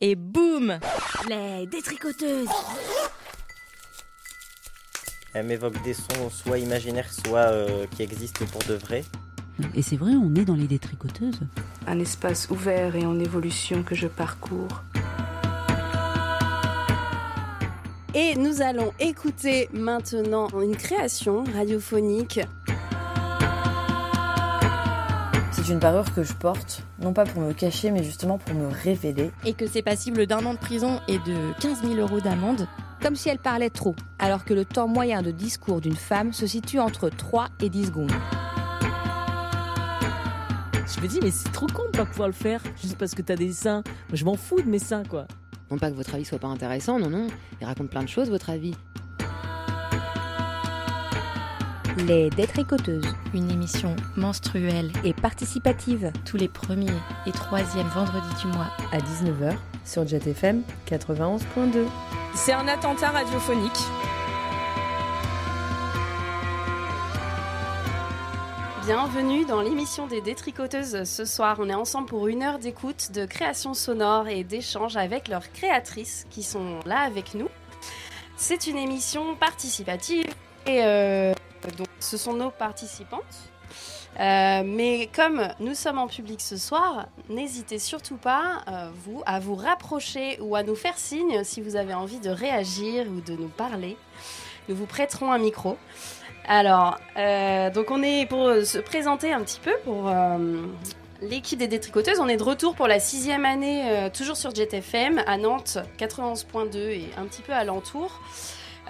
et boum Les détricoteuses Elle m'évoque des sons soit imaginaires, soit euh, qui existent pour de vrai. Et c'est vrai, on est dans les détricoteuses. Un espace ouvert et en évolution que je parcours. Et nous allons écouter maintenant une création radiophonique. C'est une parure que je porte, non pas pour me cacher, mais justement pour me révéler. Et que c'est passible d'un an de prison et de 15 000 euros d'amende, comme si elle parlait trop, alors que le temps moyen de discours d'une femme se situe entre 3 et 10 secondes. Je me dis, mais c'est trop con de pas pouvoir le faire, juste parce que t'as des seins. Moi, je m'en fous de mes seins, quoi. Non pas que votre avis soit pas intéressant, non, non. Il raconte plein de choses, votre avis. Les Détricoteuses, une émission menstruelle et participative tous les premiers et troisièmes vendredis du mois À 19h sur Jet FM 91.2. C'est un attentat radiophonique. Bienvenue dans l'émission des détricoteuses. Ce soir, on est ensemble pour une heure d'écoute, de création sonore et d'échange avec leurs créatrices qui sont là avec nous. C'est une émission participative et euh, donc ce sont nos participantes. Euh, mais comme nous sommes en public ce soir, n'hésitez surtout pas euh, vous, à vous rapprocher ou à nous faire signe si vous avez envie de réagir ou de nous parler. Nous vous prêterons un micro. Alors, euh, donc on est pour se présenter un petit peu pour l'équipe des détricoteuses. On est de retour pour la sixième année, toujours sur JetFM, à Nantes, 91.2 et un petit peu alentour.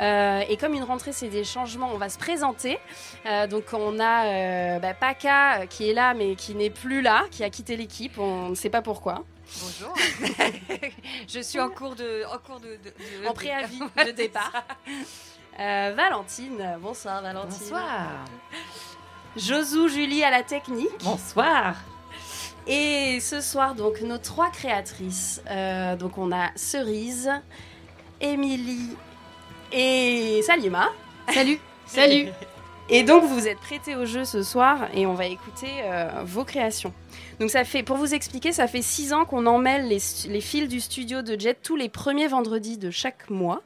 Euh, et comme une rentrée, c'est des changements, on va se présenter. Euh, donc on a euh, bah, Paca qui est là, mais qui n'est plus là, qui a quitté l'équipe. On ne sait pas pourquoi. Bonjour. je suis en cours de, en cours de, de- de- En préavis de départ. Euh, Valentine, bonsoir Valentine. Bonsoir. Josou, Julie à la technique. Bonsoir. Et ce soir, donc, nos trois créatrices. Euh, donc, on a Cerise, Émilie et Salima. Salut. Salut. Et donc, vous êtes prêtés au jeu ce soir et on va écouter euh, vos créations. Donc, ça fait, pour vous expliquer, ça fait six ans qu'on emmêle les, les fils du studio de Jet tous les premiers vendredis de chaque mois.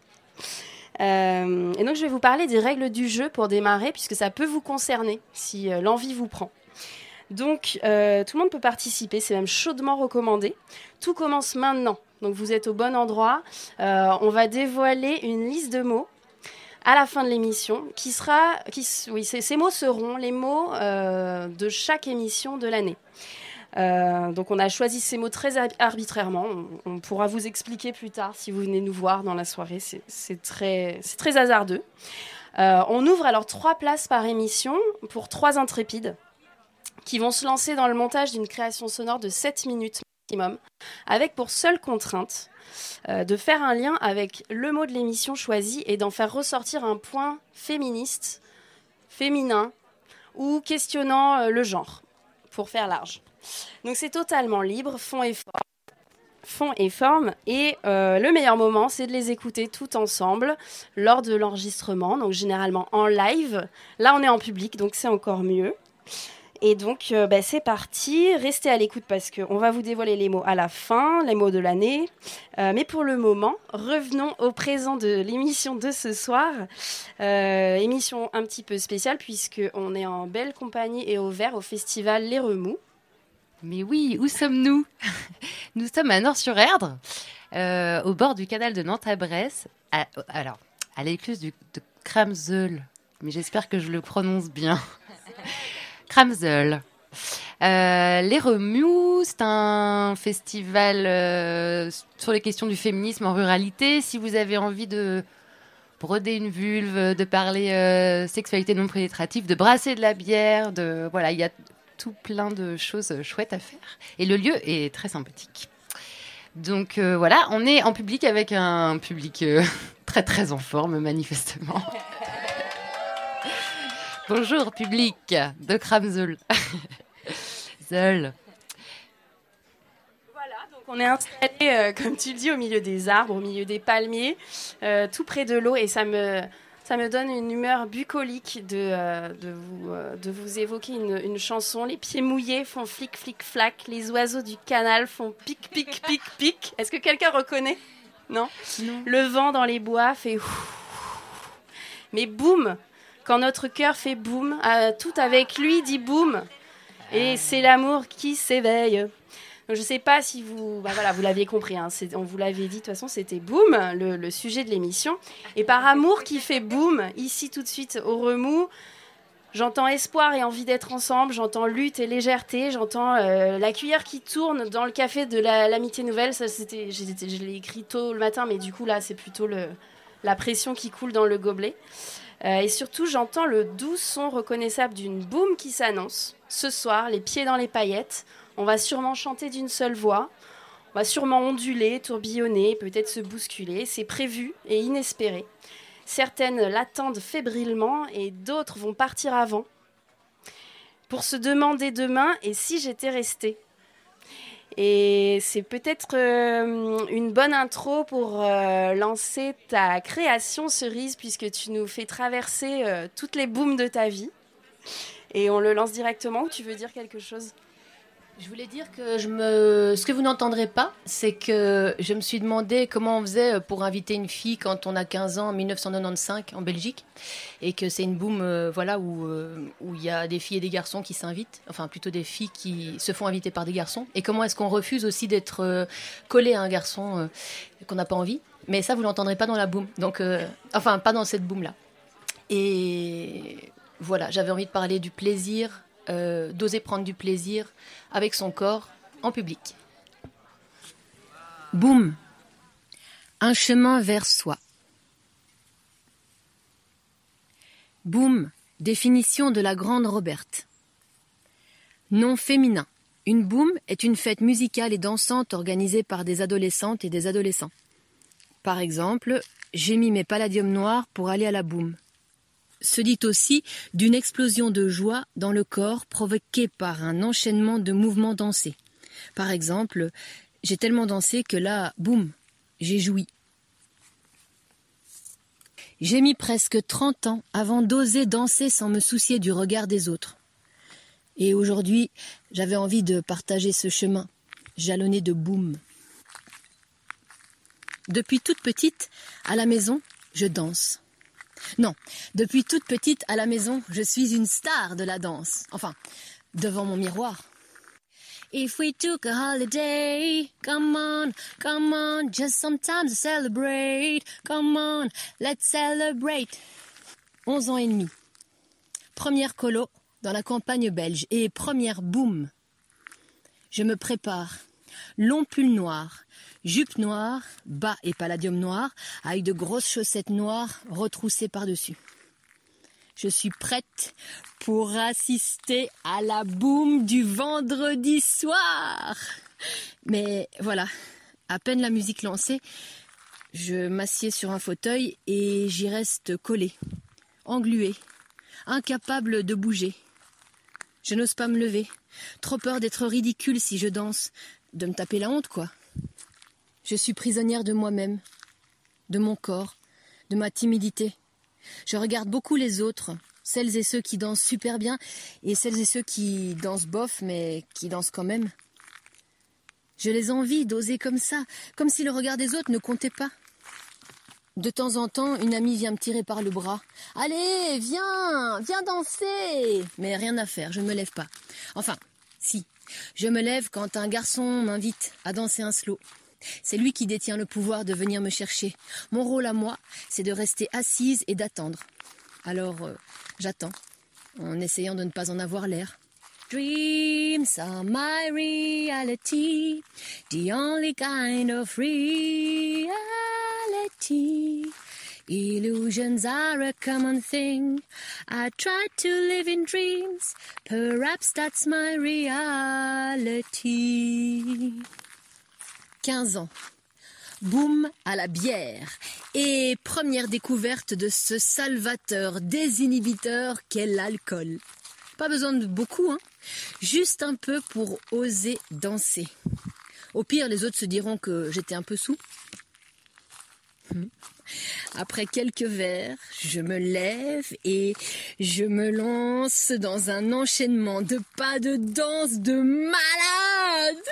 Euh, et donc, je vais vous parler des règles du jeu pour démarrer, puisque ça peut vous concerner si euh, l'envie vous prend. Donc, euh, tout le monde peut participer, c'est même chaudement recommandé. Tout commence maintenant, donc vous êtes au bon endroit. Euh, on va dévoiler une liste de mots à la fin de l'émission, qui sera, qui, oui, ces, mots seront les mots euh, de chaque émission de l'année. Euh, donc on a choisi ces mots très ar- arbitrairement. On, pourra vous expliquer plus tard si vous venez nous voir dans la soirée. C'est très, hasardeux. On ouvre alors trois places par émission pour trois intrépides qui vont se lancer dans le montage d'une création sonore de 7 minutes avec pour seule contrainte euh, de faire un lien avec le mot de l'émission choisi et d'en faire ressortir un point féministe, féminin ou questionnant euh, le genre, pour faire large. Donc c'est totalement libre, fond et forme. Fond et forme. Et euh, le meilleur moment, c'est de les écouter tout ensemble lors de l'enregistrement, donc généralement en live. Là, on est en public, donc c'est encore mieux. Et donc, euh, bah, c'est parti. Restez à l'écoute parce qu'on va vous dévoiler les mots à la fin, les mots de l'année. Euh, mais pour le moment, revenons au présent de l'émission de ce soir. Euh, émission un petit peu spéciale puisqu'on est en belle compagnie et au vert au festival Les Remous. Mais oui, où sommes-nous? Nous sommes à Nord-sur-Erdre, euh, au bord du canal de Nantes à Bresse. à- alors, à l'écluse du, de Kramzel. Mais j'espère que je le prononce bien. Kramzel. Euh, les Remous, c'est un festival euh, sur les questions du féminisme en ruralité. Si vous avez envie de broder une vulve, de parler euh, sexualité non pénétrative, de brasser de la bière, de voilà, il y a tout plein de choses chouettes à faire. Et le lieu est très sympathique. Donc euh, voilà, on est en public avec un public euh, très très en forme manifestement. Bonjour public de Kramzel. Zeul. Donc on est installé, euh, comme tu le dis, au milieu des arbres, au milieu des palmiers, euh, tout près de l'eau. Et ça me, Ça me donne une humeur bucolique de, euh, de, vous, euh, de vous évoquer une, une chanson. Les pieds mouillés font flic, flic, flac. Les oiseaux du canal font pic, pic, pic, pic. Est-ce que quelqu'un reconnaît? Non, Le vent dans les bois fait... Mais boum Quand notre cœur fait boum, euh, tout avec lui dit boum. Et c'est l'amour qui s'éveille. Je ne sais pas si vous, bah voilà, vous l'aviez compris. hein, on vous l'avait dit de toute façon, c'était boum, le, sujet de l'émission. Et par amour qui fait boum, ici tout de suite au remous, j'entends espoir et envie d'être ensemble, j'entends lutte et légèreté, j'entends euh, la cuillère qui tourne dans le café de la- l'amitié nouvelle. Ça, c'était, je l'ai écrit tôt le matin, mais du coup là, c'est plutôt la pression qui coule dans le gobelet. Euh, et surtout, j'entends le doux son reconnaissable d'une boum qui s'annonce. Ce soir, les pieds dans les paillettes, on va sûrement chanter d'une seule voix. On va sûrement onduler, tourbillonner, peut-être se bousculer. C'est prévu et inespéré. Certaines l'attendent fébrilement et d'autres vont partir avant pour se demander demain et si j'étais restée? Et c'est peut-être euh, une bonne intro pour euh, lancer ta création cerise puisque tu nous fais traverser euh, toutes les booms de ta vie. Et on le lance directement ou tu veux dire quelque chose? Je voulais dire que je me... ce que vous n'entendrez pas, c'est que je me suis demandé comment on faisait pour inviter une fille quand on a 15 ans en 1995 en Belgique et que c'est une boom euh, voilà, où euh, où il y a des filles et des garçons qui s'invitent, enfin plutôt des filles qui se font inviter par des garçons. Et comment est-ce qu'on refuse aussi d'être euh, collé à un garçon qu'on n'a pas envie Mais ça, vous l'entendrez pas dans la boom. Donc, enfin, pas dans cette boom-là. Et voilà, j'avais envie de parler du plaisir, euh, d'oser prendre du plaisir avec son corps en public. Boum Un chemin vers soi. Boum Définition de la grande Roberte. Nom féminin. Une boum est une fête musicale et dansante organisée par des adolescentes et des adolescents. Par exemple, j'ai mis mes palladiums noirs pour aller à la boum se dit aussi d'une explosion de joie dans le corps provoquée par un enchaînement de mouvements dansés. Par exemple, j'ai tellement dansé que là, boum, j'ai joui. J'ai mis presque 30 ans avant d'oser danser sans me soucier du regard des autres. Et aujourd'hui, j'avais envie de partager ce chemin, jalonné de boum. Depuis toute petite, à la maison, je danse. Non, depuis toute petite à la maison, je suis une star de la danse. Enfin, devant mon miroir. If we took a holiday, come on, come on, just sometimes celebrate. Come on, let's celebrate. 11 ans et demi. Première colo dans la campagne belge et première boum. Je me prépare. Long pull noir, jupe noire, bas et palladium noir, avec de grosses chaussettes noires retroussées par-dessus. Je suis prête pour assister à la boum du vendredi soir. Mais voilà, à peine la musique lancée, je m'assieds sur un fauteuil et j'y reste collée, engluée, incapable de bouger. Je n'ose pas me lever, trop peur d'être ridicule si je danse, de me taper la honte, quoi. Je suis prisonnière de moi-même, de mon corps, de ma timidité. Je regarde beaucoup les autres, celles et ceux qui dansent super bien et celles et ceux qui dansent bof mais qui dansent quand même. Je les envie d'oser comme ça, comme si le regard des autres ne comptait pas. De temps en temps, une amie vient me tirer par le bras. Allez, viens, viens danser. Mais rien à faire, je ne me lève pas. Enfin, si, je me lève quand un garçon m'invite à danser un slow. C'est lui qui détient le pouvoir de venir me chercher. Mon rôle à moi, c'est de rester assise et d'attendre. Alors, euh, j'attends, en essayant de ne pas en avoir l'air. Dreams are my reality, the only kind of reality. Illusions are a common thing. I try to live in dreams. Perhaps that's my reality. 15 ans. Boum à la bière. Et première découverte de ce salvateur désinhibiteur qu'est l'alcool. Pas besoin de beaucoup, hein. Juste un peu pour oser danser. Au pire, les autres se diront que j'étais un peu sous. Après quelques verres, je me lève et je me lance dans un enchaînement de pas de danse de malade.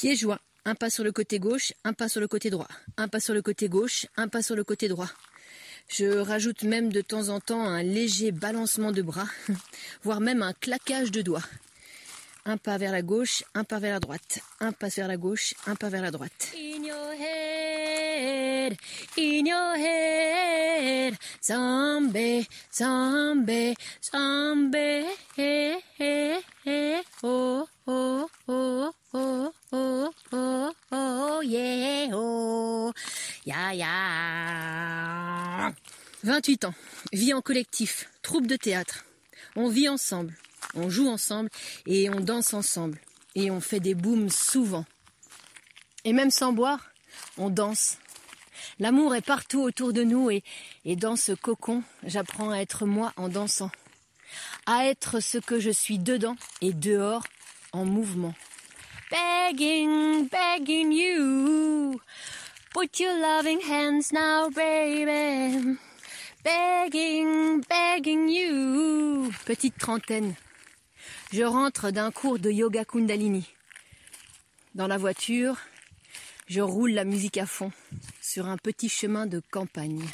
Pieds joints, un pas sur le côté gauche, un pas sur le côté droit, un pas sur le côté gauche, un pas sur le côté droit. Je rajoute même de temps en temps un léger balancement de bras, voire même un claquage de doigts. Un pas vers la gauche, un pas vers la droite, un pas vers la gauche, un pas vers la droite. Oh, oh, oh, yeah, oh, ya, ya. 28 ans, vie en collectif, troupe de théâtre. On vit ensemble, on joue ensemble et on danse ensemble. Et on fait des booms souvent. Et même sans boire, on danse. L'amour est partout autour de nous et, et dans ce cocon, j'apprends à être moi en dansant. À être ce que je suis dedans et dehors en mouvement. Begging, begging you. Put your loving hands now, baby. Begging, begging you. Petite trentaine. Je rentre d'un cours de yoga kundalini. Dans la voiture, je roule la musique à fond sur un petit chemin de campagne.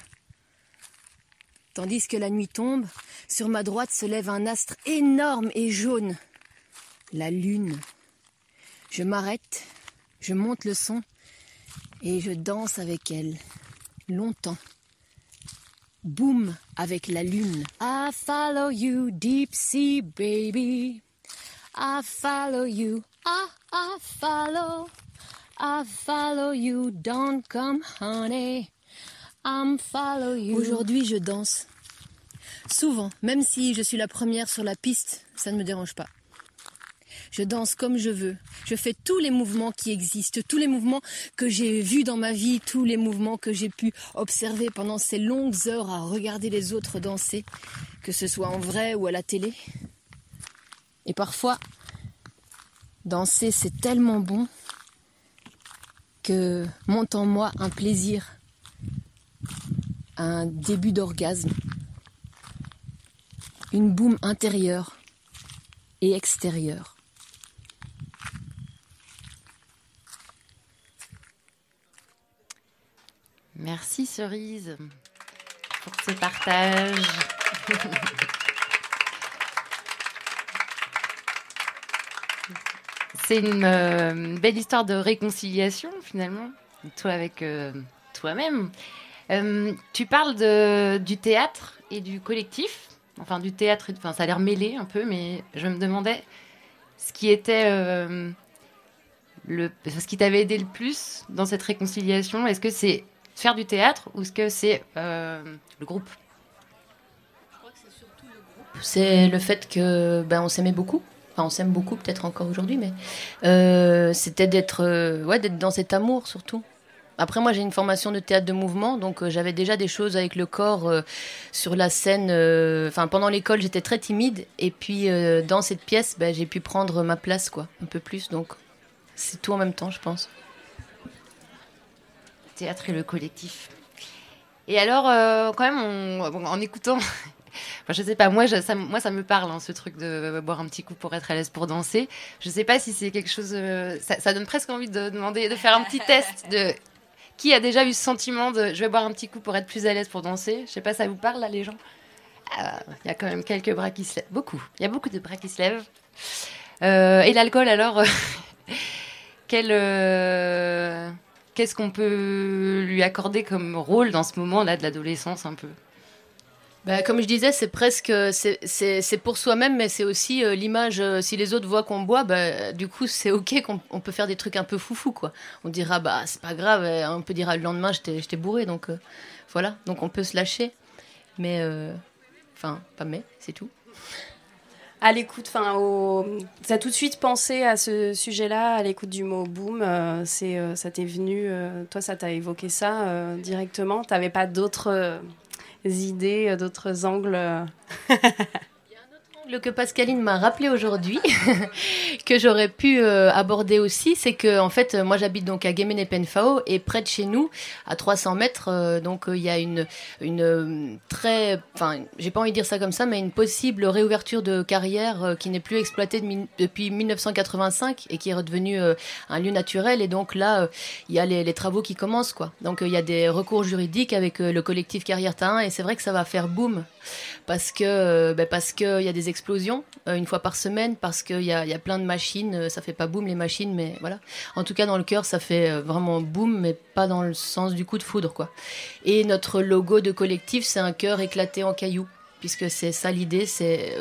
Tandis que la nuit tombe, sur ma droite se lève un astre énorme et jaune. La lune. Je m'arrête, je monte le son et je danse avec elle. Longtemps. Boum avec la lune. I follow you, deep sea baby. I follow you. I, I follow. I follow you. Don't come, honey. I'm follow you. Aujourd'hui, je danse. Souvent, même si je suis la première sur la piste, ça ne me dérange pas. Je danse comme je veux. Je fais tous les mouvements qui existent, tous les mouvements que j'ai vus dans ma vie, tous les mouvements que j'ai pu observer pendant ces longues heures à regarder les autres danser, que ce soit en vrai ou à la télé. Et parfois, danser c'est tellement bon que monte en moi un plaisir, un début d'orgasme, une boum intérieure et extérieure. Merci Cerise pour ce partage. C'est une euh, belle histoire de réconciliation finalement, toi avec euh, toi-même. Euh, tu parles du théâtre et du collectif, enfin du théâtre, enfin ça a l'air mêlé un peu, mais je me demandais ce qui était le, ce qui t'avait aidé le plus dans cette réconciliation. Est-ce que c'est faire du théâtre ou est-ce que c'est euh, le groupe? C'est le fait que ben, on s'aimait beaucoup. Enfin, on s'aime beaucoup, peut-être encore aujourd'hui, mais euh, c'était d'être euh, ouais, d'être dans cet amour surtout. Après, moi, j'ai une formation de théâtre de mouvement, donc j'avais déjà des choses avec le corps sur la scène. Enfin, pendant l'école, j'étais très timide, et puis dans cette pièce, ben, j'ai pu prendre ma place, quoi, un peu plus. Donc, c'est tout en même temps, je pense théâtre et le collectif. Et alors, euh, quand même, en écoutant, je sais pas, moi, ça, moi, ça me parle, hein, ce truc de boire un petit coup pour être à l'aise pour danser. Je sais pas si c'est quelque chose. Euh, ça, donne presque envie de demander, de faire un petit test de qui a déjà eu ce sentiment de je vais boire un petit coup pour être plus à l'aise pour danser. Je sais pas, ça vous parle là, les gens? Ah, Il y a quand même quelques bras qui se lèvent. Beaucoup. Il y a beaucoup de bras qui se lèvent. Euh, et l'alcool, alors Quel qu'est-ce qu'on peut lui accorder comme rôle dans ce moment-là de l'adolescence un peu? Bah, comme je disais, c'est presque c'est pour soi-même, mais c'est aussi euh, l'image. Euh, si les autres voient qu'on boit, bah, du coup, c'est ok qu'on peut faire des trucs un peu foufou, quoi. On dira bah c'est pas grave. On peut dire le lendemain j'étais bourré, donc euh, voilà. Donc on peut se lâcher, mais enfin pas mais, c'est tout à l'écoute, enfin, au... tout de suite pensé à ce sujet-là, à l'écoute du mot boom. Euh, c'est, euh, ça t'est venu, euh, toi, ça t'a évoqué ça directement? T'avais pas d'autres idées, d'autres angles Le que Pascaline m'a rappelé aujourd'hui, que j'aurais pu euh, aborder aussi, c'est que en fait, moi j'habite donc à Guémené-Penfao et près de chez nous, à 300 mètres, euh, donc il y a une euh, très, enfin, j'ai pas envie de dire ça comme ça, mais une possible réouverture de carrière euh, qui n'est plus exploitée depuis 1985 et qui est redevenue euh, un lieu naturel. Et donc là, euh, il y a les, travaux qui commencent, quoi. Donc euh, il y a des recours juridiques avec euh, le collectif Carrière Terrain et c'est vrai que ça va faire boom parce que euh, ben, parce que il y a des explosions euh, une fois par semaine parce qu'il y a, y a plein de machines euh, ça fait pas boom les machines mais voilà en tout cas dans le cœur ça fait vraiment boom mais pas dans le sens du coup de foudre quoi et notre logo de collectif c'est un cœur éclaté en cailloux puisque c'est ça l'idée, c'est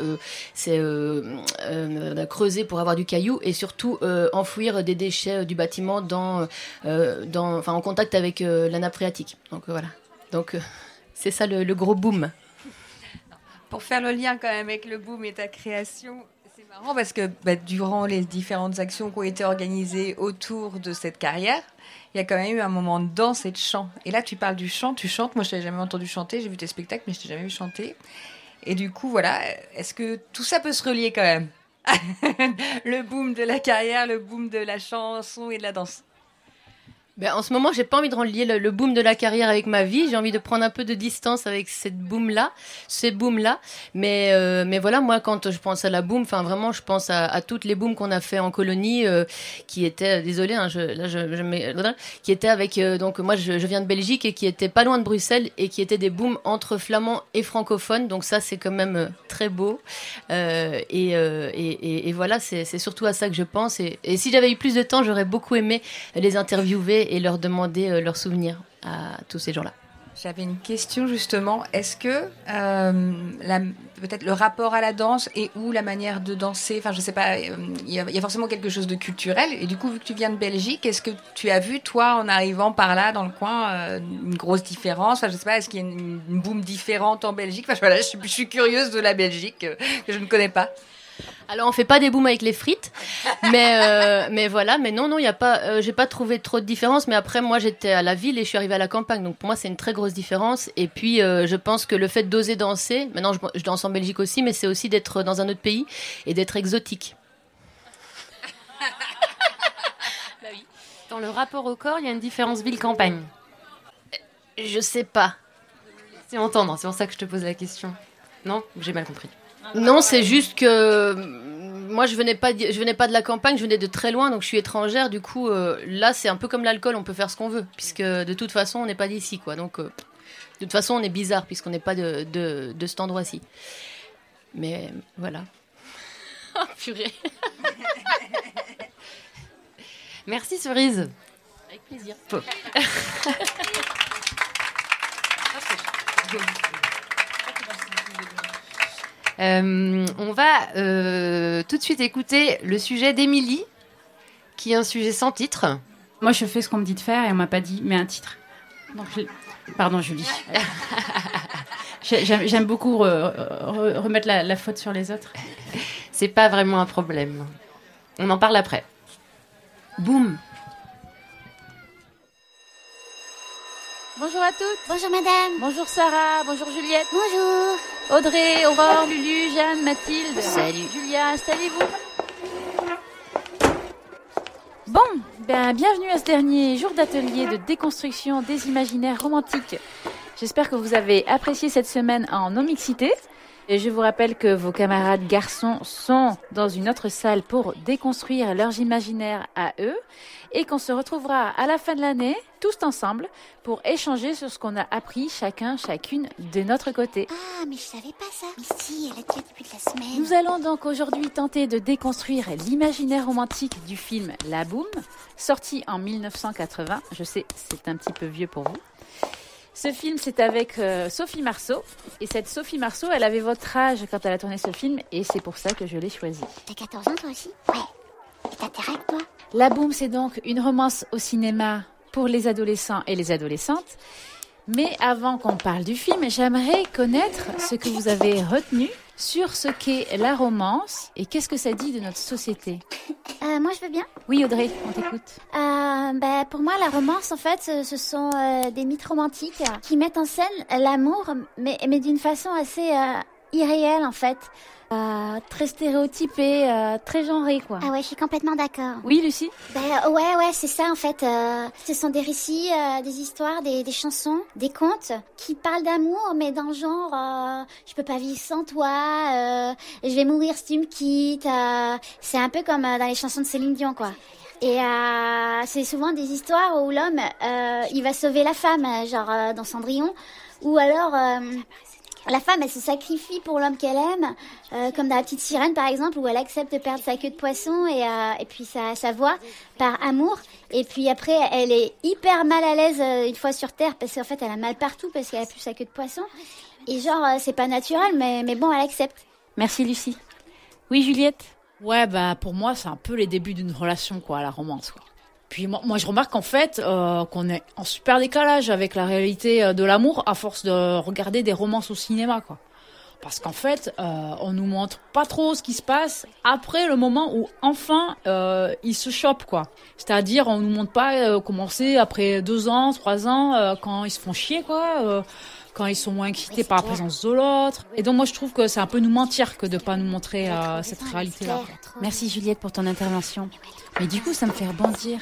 euh, creuser pour avoir du caillou et surtout enfouir des déchets du bâtiment dans, dans, en contact avec la nappe phréatique. Donc voilà. Donc c'est ça le, le gros boom. Pour faire le lien quand même avec le boom et ta création, c'est marrant parce que bah, durant les différentes actions qui ont été organisées autour de cette carrière, il y a quand même eu un moment de danse et de chant. Et là, tu parles du chant, tu chantes. Moi, je t'avais jamais entendu chanter. J'ai vu tes spectacles, mais je t'ai jamais vu chanter. Et du coup, voilà, est-ce que tout ça peut se relier quand même? Le boom de la carrière, le boom de la chanson et de la danse. Ben, en ce moment, j'ai pas envie de relier le, le boom de la carrière avec ma vie. J'ai envie de prendre un peu de distance avec cette boom là, ces booms là. Mais euh, mais voilà, moi quand je pense à la boom, enfin vraiment, je pense à, toutes les booms qu'on a fait en colonie, euh, qui étaient, désolé, hein, je, là je, je mets- qui étaient avec euh, donc moi je, viens de Belgique et qui étaient pas loin de Bruxelles et qui étaient des booms entre flamands et francophones. Donc ça c'est quand même très beau. Et, et, et, voilà, c'est surtout à ça que je pense. Et si j'avais eu plus de temps, j'aurais beaucoup aimé les interviewer et leur demander euh, leurs souvenirs à tous ces gens-là. J'avais une question justement. Est-ce que euh, peut-être le rapport à la danse et ou la manière de danser, enfin je sais pas, euh, il y, a- forcément quelque chose de culturel. Et du coup, vu que tu viens de Belgique, est-ce que tu as vu toi en arrivant par là dans le coin une grosse différence? Enfin je sais pas, est-ce qu'il y a une, une boom différente en Belgique? Enfin voilà, je, suis- curieuse de la Belgique que je ne connais pas. Alors on fait pas des booms avec les frites, mais euh, mais voilà, mais non non, il y a pas, euh, j'ai pas trouvé trop de différence. Mais après moi j'étais à la ville et je suis arrivée à la campagne, donc pour moi c'est une très grosse différence. Et puis euh, je pense que le fait d'oser danser, maintenant je, je danse en Belgique aussi, mais c'est aussi d'être dans un autre pays et d'être exotique. Dans le rapport au corps, il y a une différence ville-campagne. Je sais pas. C'est entendre, c'est pour ça que je te pose la question. Non, j'ai mal compris. Non, c'est juste que euh, moi je venais pas di- je venais pas de la campagne, je venais de très loin, donc je suis étrangère. Du coup, euh, là c'est un peu comme l'alcool, on peut faire ce qu'on veut, puisque de toute façon on n'est pas d'ici, quoi. Donc euh, de toute façon on est bizarre puisqu'on n'est pas de, de, de cet endroit-ci. Mais voilà. Oh, purée. Merci Cerise. Avec plaisir. Euh, on va euh, tout de suite écouter le sujet d'Émilie, qui est un sujet sans titre. Moi, je fais ce qu'on me dit de faire et on m'a pas dit, mais un titre. Donc, je- Pardon, Julie. J'ai- J'aime beaucoup re- re- remettre la, la faute sur les autres. C'est pas vraiment un problème. On en parle après. Boum. Bonjour à toutes. Bonjour madame. Bonjour Sarah. Bonjour Juliette. Bonjour. Audrey, Aurore, Lulu, Jeanne, Mathilde. Salut. Julia, installez-vous. Bon, ben, bienvenue à ce dernier jour d'atelier de déconstruction des imaginaires romantiques. J'espère que vous avez apprécié cette semaine en non-mixité. Et je vous rappelle que vos camarades garçons sont dans une autre salle pour déconstruire leurs imaginaires à eux et qu'on se retrouvera à la fin de l'année, tous ensemble, pour échanger sur ce qu'on a appris chacun, chacune de notre côté. Ah, mais je savais pas ça. Mais si, elle a dit début de la semaine. Nous allons donc aujourd'hui tenter de déconstruire l'imaginaire romantique du film La Boum, sorti en 1980. Je sais, c'est un petit peu vieux pour vous. Ce film, c'est avec euh, Sophie Marceau. Et cette Sophie Marceau, elle avait votre âge quand elle a tourné ce film, et c'est pour ça que je l'ai choisi. T'as 14 ans toi aussi? Ouais. Toi? La Boum, c'est donc une romance au cinéma pour les adolescents et les adolescentes. Mais avant qu'on parle du film, j'aimerais connaître ce que vous avez retenu sur ce qu'est la romance et qu'est-ce que ça dit de notre société. Euh, moi, je veux bien. Oui, Audrey, on t'écoute. Euh, bah, pour moi, la romance, en fait, ce, ce sont euh, des mythes romantiques qui mettent en scène l'amour, mais, mais d'une façon assez irréelle, en fait. Euh, très stéréotypé, euh, très genré, quoi. Ah ouais, je suis complètement d'accord. Oui, Lucie Ben euh, ouais, ouais, c'est ça en fait. Euh, ce sont des récits, euh, des histoires, des, des chansons, des contes qui parlent d'amour, mais dans le genre je peux pas vivre sans toi, je vais mourir si tu me quittes. c'est un peu comme dans les chansons de Céline Dion, quoi. Et c'est souvent des histoires où l'homme, il va sauver la femme, genre dans Cendrillon, ou alors la femme, elle se sacrifie pour l'homme qu'elle aime, euh, comme dans la petite sirène par exemple, où elle accepte de perdre sa queue de poisson et, euh, et puis sa, sa voix par amour. Et puis après, elle est hyper mal à l'aise euh, une fois sur Terre, parce qu'en fait, elle a mal partout parce qu'elle a plus sa queue de poisson. Et genre, c'est pas naturel, mais, mais bon, elle accepte. Merci, Lucie. Oui, Juliette? Ouais, bah pour moi, c'est un peu les débuts d'une relation, quoi, la romance, quoi. Puis moi, moi je remarque en fait euh, qu'on est en super décalage avec la réalité euh, de l'amour à force de regarder des romances au cinéma, quoi. Parce qu'en fait, euh, on nous montre pas trop ce qui se passe après le moment où enfin euh, ils se chopent, quoi. C'est-à-dire, on nous montre pas euh, commencer après deux ans, trois ans, euh, quand ils se font chier, quoi. euh, quand ils sont moins excités par la présence de l'autre. Et donc moi je trouve que c'est un peu nous mentir que de pas nous montrer euh, cette réalité-là. Merci, Juliette, pour ton intervention. Mais du coup, ça me fait rebondir.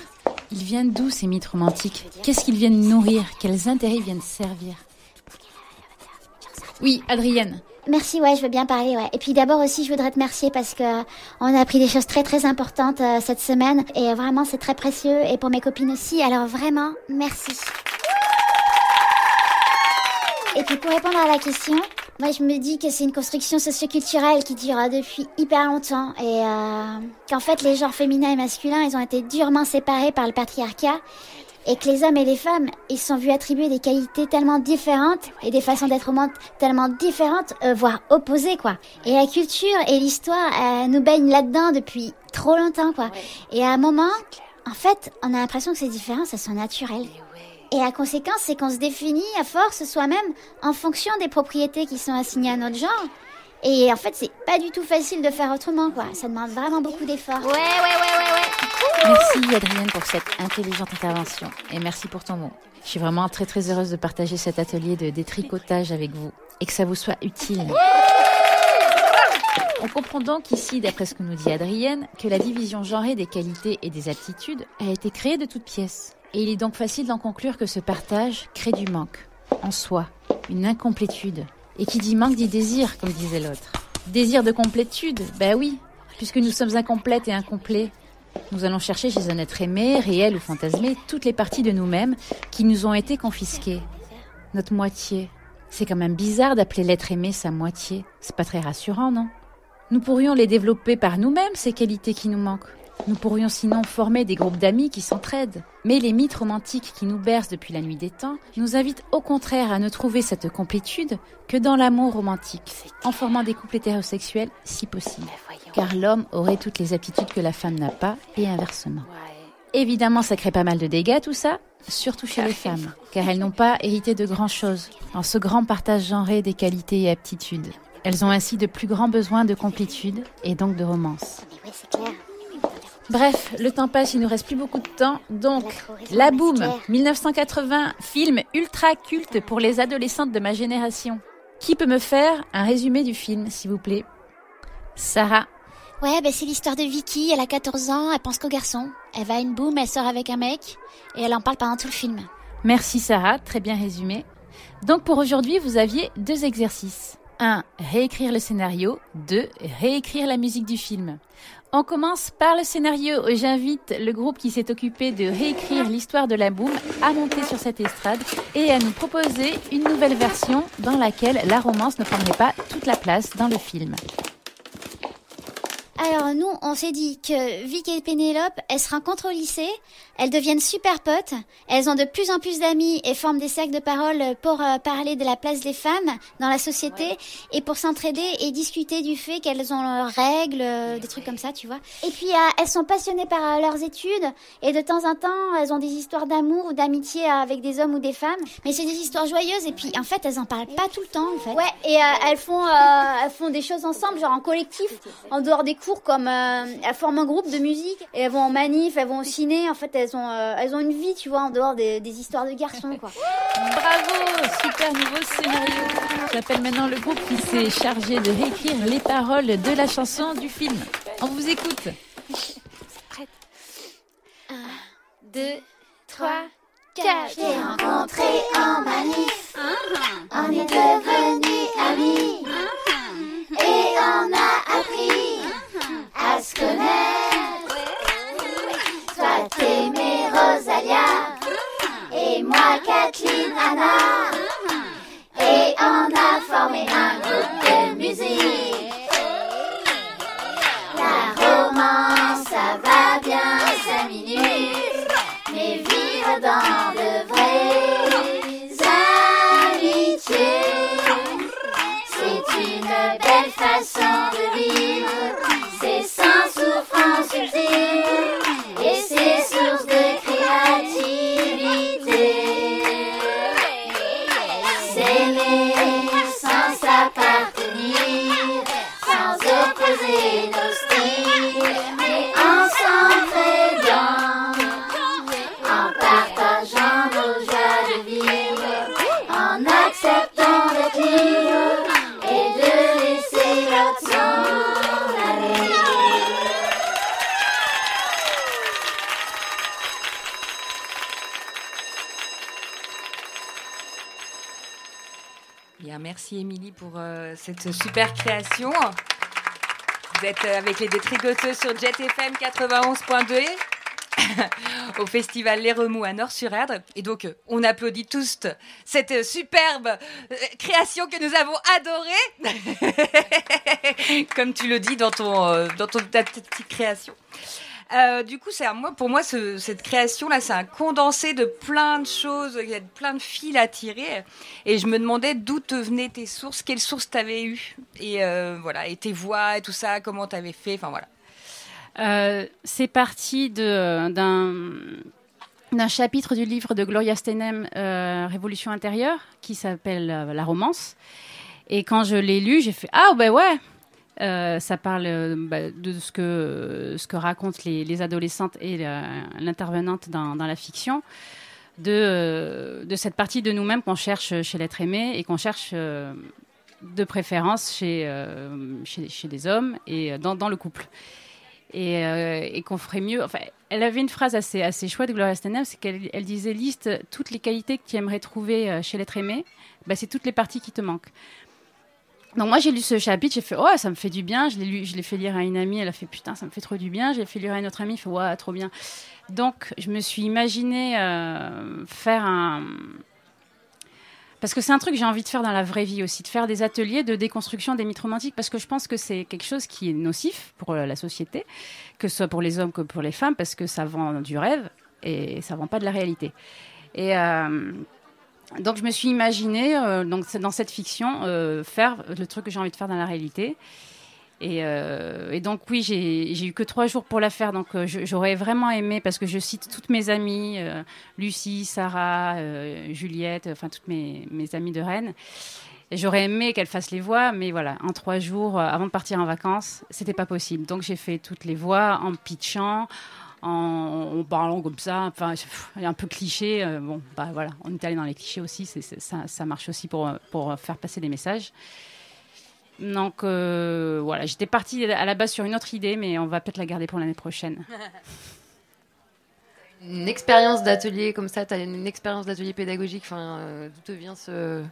Ils viennent d'où ces mythes romantiques? Qu'est-ce qu'ils viennent nourrir? Quels intérêts viennent servir? Oui, Adrienne. Merci, ouais, je veux bien parler, ouais. Et puis d'abord aussi, je voudrais te remercier parce que on a appris des choses très très importantes euh, cette semaine et euh, vraiment c'est très précieux et pour mes copines aussi. Alors vraiment, merci. Et puis pour répondre à la question, moi je me dis que c'est une construction socioculturelle qui dure depuis hyper longtemps et euh, qu'en fait les genres féminins et masculins ils ont été durement séparés par le patriarcat et que les hommes et les femmes ils sont vus attribuer des qualités tellement différentes et des façons d'être au monde tellement différentes, euh, voire opposées quoi. Et la culture et l'histoire euh, nous baignent là-dedans depuis trop longtemps quoi. Et à un moment, en fait, on a l'impression que ces différences elles sont naturelles. Et la conséquence, c'est qu'on se définit à force soi-même en fonction des propriétés qui sont assignées à notre genre. Et en fait, c'est pas du tout facile de faire autrement, quoi. Ça demande vraiment beaucoup d'efforts. Ouais, ouais, ouais, ouais, ouais. Merci, Adrienne, pour cette intelligente intervention. Et merci pour ton mot. Je suis vraiment très très heureuse de partager cet atelier de détricotage avec vous et que ça vous soit utile. On comprend donc ici, d'après ce que nous dit Adrienne, que la division genrée des qualités et des aptitudes a été créée de toutes pièces. Et il est donc facile d'en conclure que ce partage crée du manque, en soi, une incomplétude. Et qui dit manque dit désir, comme disait l'autre. Désir de complétude, ben oui, puisque nous sommes incomplètes et incomplets. Nous allons chercher chez un être aimé, réel ou fantasmé, toutes les parties de nous-mêmes qui nous ont été confisquées. Notre moitié. C'est quand même bizarre d'appeler l'être aimé sa moitié. C'est pas très rassurant, non? Nous pourrions les développer par nous-mêmes, ces qualités qui nous manquent. Nous pourrions sinon former des groupes d'amis qui s'entraident. Mais les mythes romantiques qui nous bercent depuis la nuit des temps nous invitent au contraire à ne trouver cette complétude que dans l'amour romantique, en formant des couples hétérosexuels si possible. Car l'homme aurait toutes les aptitudes que la femme n'a pas et inversement. Évidemment, ça crée pas mal de dégâts tout ça, surtout chez les femmes, car elles n'ont pas hérité de grand-chose dans ce grand partage genré des qualités et aptitudes. Elles ont ainsi de plus grands besoins de complétude et donc de romance. Bref, le temps passe, il nous reste plus beaucoup de temps. Donc, La Boom, 1980, film ultra culte pour les adolescentes de ma génération. Qui peut me faire un résumé du film, s'il vous plaît? Sarah. Ouais, ben c'est l'histoire de Vicky, elle a 14 ans, elle pense qu'au garçon. Elle va à une boum, elle sort avec un mec, et elle en parle pendant tout le film. Merci Sarah, très bien résumé. Donc pour aujourd'hui, vous aviez deux exercices. 1. Réécrire le scénario. 2. Réécrire la musique du film. On commence par le scénario. J'invite le groupe qui s'est occupé de réécrire l'histoire de la boum à monter sur cette estrade et à nous proposer une nouvelle version dans laquelle la romance ne prendrait pas toute la place dans le film. Alors nous, on s'est dit que Vic et Pénélope, elles se rencontrent au lycée, elles deviennent super potes, elles ont de plus en plus d'amis et forment des cercles de parole pour euh, parler de la place des femmes dans la société et pour s'entraider et discuter du fait qu'elles ont leurs règles, euh, des trucs comme ça, tu vois. Et puis euh, elles sont passionnées par leurs études et de temps en temps, elles ont des histoires d'amour ou d'amitié avec des hommes ou des femmes, mais c'est des histoires joyeuses et puis en fait, elles en parlent pas tout le temps en fait. Ouais, et elles font elles font des choses ensemble, genre en collectif, en dehors des cours comme euh, elles forment un groupe de musique et elles vont en manif, elles vont au ciné. En fait, elles ont euh, elles ont une vie, tu vois, en dehors des, des histoires de garçons, quoi. Bravo, super nouveau scénario. J'appelle maintenant le groupe qui s'est chargé de réécrire les paroles de la chanson du film. On vous écoute. Prête. Un, deux, trois, quatre. J'ai rencontré en manif. On est devenus amis. Et on a appris se connaître. Toi, t'aimais Rosalia. Et moi, Kathleen Anna. Et on a formé un groupe de musique. La romance, ça va bien minutes. Mais vivre dans de vraies amitiés, c'est une belle façon de Susie. Cette super création. Vous êtes euh, avec les détricoteuses sur Jet FM 91.2 au festival Les Remous à Nord-sur-Erdre. Et donc, euh, on applaudit tous cette superbe euh, création que nous avons adorée. Comme tu le dis dans, ton, dans ton, ta petite création. Euh, du coup, c'est moi, pour moi, ce- cette création-là, c'est un condensé de plein de choses, il y a plein de fils à tirer. Et je me demandais d'où te venaient tes sources, quelles sources t'avais eues, et euh, voilà, et tes voix et tout ça, comment t'avais fait, enfin voilà. Euh, c'est parti d'un chapitre du livre de Gloria Steinem, Révolution intérieure, qui s'appelle La romance. Et quand je l'ai lu, j'ai fait Ah, ben ouais Euh, Ça parle euh, bah, de ce que, ce que racontent les, les adolescentes et l'intervenante dans, la fiction, de, euh, de cette partie de nous-mêmes qu'on cherche chez l'être aimé et qu'on cherche euh, de préférence chez, euh, chez, des hommes et euh, dans, le couple et, euh, qu'on ferait mieux. Enfin, elle avait une phrase assez, assez chouette, Gloria Steinem, c'est qu'elle elle disait liste toutes les qualités que tu aimerais trouver euh, chez l'être aimé, bah, c'est toutes les parties qui te manquent. Donc moi j'ai lu ce chapitre, j'ai fait oh ça me fait du bien, je l'ai lu, je l'ai fait lire à une amie, elle a fait putain ça me fait trop du bien, j'ai fait lire à une autre amie, fait ouais trop bien. Donc je me suis imaginé euh, faire un parce que c'est un truc que j'ai envie de faire dans la vraie vie aussi, de faire des ateliers de déconstruction des mythes romantiques, parce que je pense que c'est quelque chose qui est nocif pour euh, la société, que ce soit pour les hommes que pour les femmes, parce que ça vend du rêve et ça vend pas de la réalité. Et euh, donc je me suis imaginé, euh, donc dans cette fiction, euh, faire le truc que j'ai envie de faire dans la réalité. Et, euh, donc oui, j'ai eu que trois jours pour la faire, donc j'aurais vraiment aimé, parce que je cite toutes mes amies, Lucie, Sarah, Juliette, enfin toutes mes, mes amies de Rennes. J'aurais aimé qu'elle fasse les voix, mais voilà, en trois jours, avant de partir en vacances, c'était pas possible. Donc j'ai fait toutes les voix en pitchant, en, en parlant comme ça, enfin, un peu cliché. euh, bon, bah voilà, on est allé dans les clichés aussi, ça, ça marche aussi pour, euh, pour faire passer des messages. Donc euh, voilà, j'étais partie à la base sur une autre idée, mais on va peut-être la garder pour l'année prochaine. Une expérience d'atelier comme ça, tu as une expérience d'atelier pédagogique, enfin, euh, d'où te vient ce...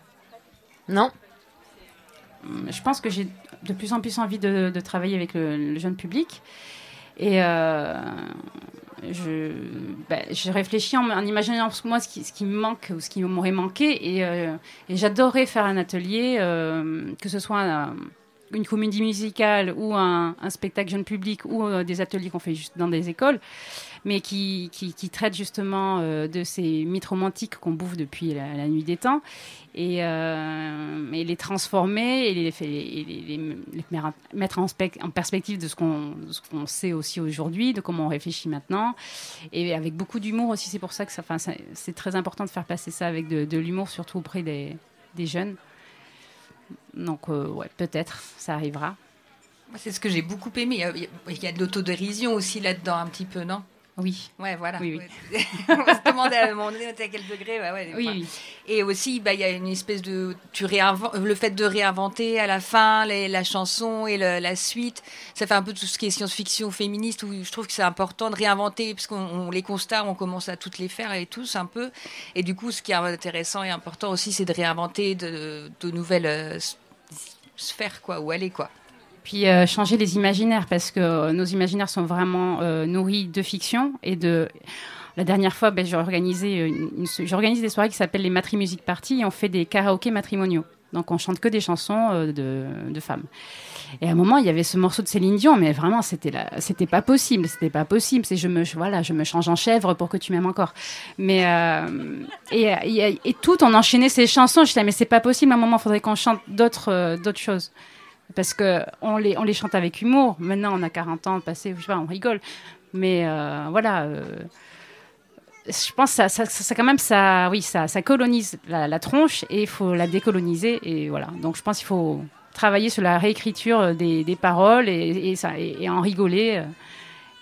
Non? Hum, Je pense que j'ai de plus en plus envie de, de travailler avec le, le jeune public. Et euh, je, bah, je réfléchis en, imaginant ce qui, ce me manque ou ce qui m'aurait manqué. Et, euh, et j'adorerais faire un atelier, euh, que ce soit un- une comédie musicale ou un, spectacle jeune public ou euh, des ateliers qu'on fait juste dans des écoles, mais qui, qui, traitent justement euh, de ces mythes romantiques qu'on bouffe depuis la, nuit des temps et, euh, et les transformer et les, les- mettre- en, spec- en perspective de ce qu'on sait aussi aujourd'hui, de comment on réfléchit maintenant, et avec beaucoup d'humour aussi. C'est pour ça que c'est très important de faire passer ça avec de, de l'humour, surtout auprès des, des jeunes. Donc, euh, ouais, peut-être, ça arrivera. C'est ce que j'ai beaucoup aimé. Il y a- il y a- il y a de l'autodérision aussi là-dedans, un petit peu, non? Oui. Ouais, voilà. Oui, oui. Ouais. On se demander à un moment donné à quel degré. ouais, ouais, Oui, enfin. oui. Et aussi, bah, il y a une espèce de. Tu le fait de réinventer à la fin les- la chanson et le- la suite, ça fait un peu tout ce qui est science-fiction féministe où je trouve que c'est important de réinventer, parce qu'on on- les constats, on commence à toutes les faire et tous un peu. Et du coup, ce qui est intéressant et important aussi, c'est de réinventer de, de nouvelles euh, sphères, quoi, où aller, quoi. Puis euh, changer les imaginaires parce que euh, nos imaginaires sont vraiment euh, nourris de fiction et de. La dernière fois, ben, j'ai organisé, une- des soirées qui s'appellent les Matri Music Party et on fait des karaokés matrimoniaux. Donc on chante que des chansons de, femmes. Et à un moment, il y avait ce morceau de Céline Dion, mais vraiment, c'était pas possible, c'était pas possible. C'est je me, je- voilà, je me change en chèvre pour que tu m'aimes encore. Mais et, tout, on enchaînait ces chansons. Je disais, mais c'est pas possible. À un moment, il faudrait qu'on chante d'autres choses parce que on les, on les chante avec humour. Maintenant, on a 40 ans passé, je sais pas, on rigole. Mais euh, voilà, euh, je pense que ça, quand même, ça, oui, ça, ça colonise la, tronche et il faut la décoloniser. Et voilà. Donc, je pense qu'il faut travailler sur la réécriture des, paroles et, en rigoler euh,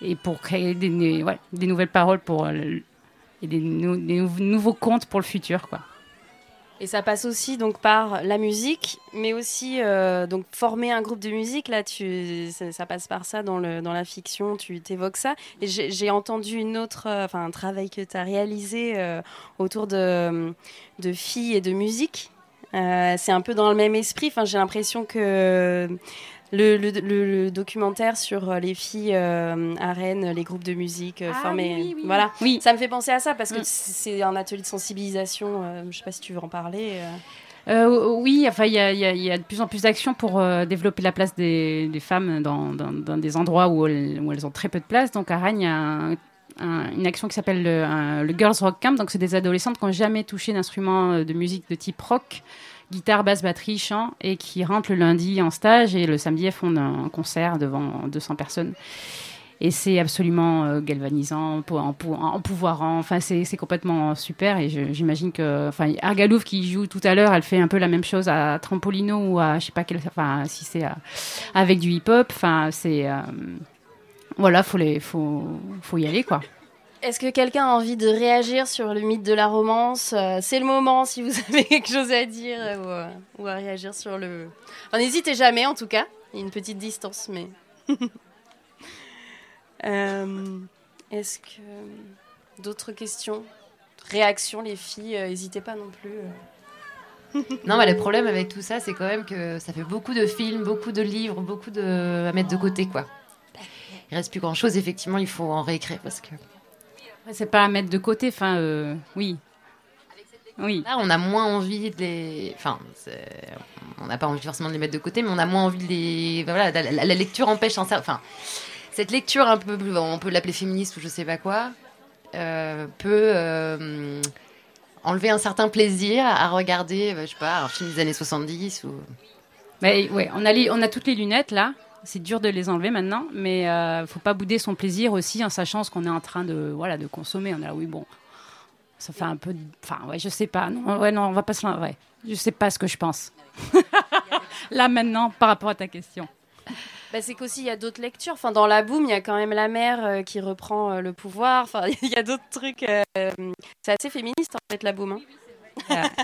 et pour créer des, nouvelles paroles pour, et des nou- nouveaux contes pour le futur, quoi. Et ça passe aussi donc par la musique, mais aussi euh, donc former un groupe de musique. Là, tu, ça, passe par ça dans, le, dans la fiction. Tu t'évoques ça. J'ai entendu une autre, euh, enfin un travail que tu as réalisé euh, autour de, de filles et de musique. C'est un peu dans le même esprit. J'ai l'impression que le, le- le- le documentaire sur euh, les filles euh, à Rennes, les groupes de musique euh, Ah formés, oui, oui, oui. voilà. Oui. Ça me fait penser à ça parce que Mm. c'est un atelier de sensibilisation. euh, je sais pas si tu veux en parler. euh. Euh, oui, enfin, il y a, il y a- il y a de plus en plus d'actions pour euh, développer la place des, des femmes dans, dans- dans des endroits où elles, où elles ont très peu de place. Donc à Rennes, il y a un- un- une action qui s'appelle le, Girls Rock Camp. Donc c'est des adolescentes qui n'ont jamais touché d'instrument de musique de type rock, guitare, basse, batterie, chant, et qui rentrent le lundi en stage et le samedi elles font un, concert devant 200 personnes. Et c'est absolument euh, galvanisant, pou- en, pou- en pouvoirant. Enfin, c'est complètement super. Et j'imagine que, enfin, Argalouf qui joue tout à l'heure, elle fait un peu la même chose à Trampolino ou à, je sais pas quel, enfin, si c'est avec du hip-hop. Enfin, c'est, euh, voilà, faut faut, faut y aller, quoi. Est-ce que quelqu'un a envie de réagir sur le mythe de la romance Euh, C'est le moment si vous avez quelque chose à dire euh, ou, à- ou à réagir sur le. Enfin, n'hésitez jamais en tout cas. Il y a une petite distance, mais. Euh, Est-ce que d'autres questions, réactions, les filles, euh, n'hésitez pas non plus. euh. Non, mais le problème avec tout ça, c'est quand même que ça fait beaucoup de films, beaucoup de livres, beaucoup de... à mettre de côté, quoi. Il reste plus grand-chose, effectivement, il faut en réécrire parce que... C'est pas à mettre de côté, enfin, euh, oui. Oui. Là, on a moins envie de les... Enfin, on n'a pas envie forcément de les mettre de côté, mais on a moins envie de les... Voilà, la, la- la lecture empêche un certain... Enfin, cette lecture un peu... On peut l'appeler féministe ou je sais pas quoi, euh, peut... euh, enlever un certain plaisir à regarder, je sais pas, un film des années 70 ou... Mais ouais, on a, les- on a toutes les lunettes là. C'est dur de les enlever maintenant, mais euh, faut pas bouder son plaisir aussi en sachant ce qu'on est en train de voilà de consommer. On est là, oui bon, ça fait un peu, enfin ouais, je sais pas. Non, ouais non, on va pas se, ouais, je sais pas ce que je pense. là maintenant, par rapport à ta question. Bah, c'est qu'aussi il y a d'autres lectures. Enfin, dans la boum, il y a quand même la mère euh, qui reprend euh, le pouvoir. Enfin, il y a d'autres trucs. euh, c'est assez féministe en fait la boum. hein.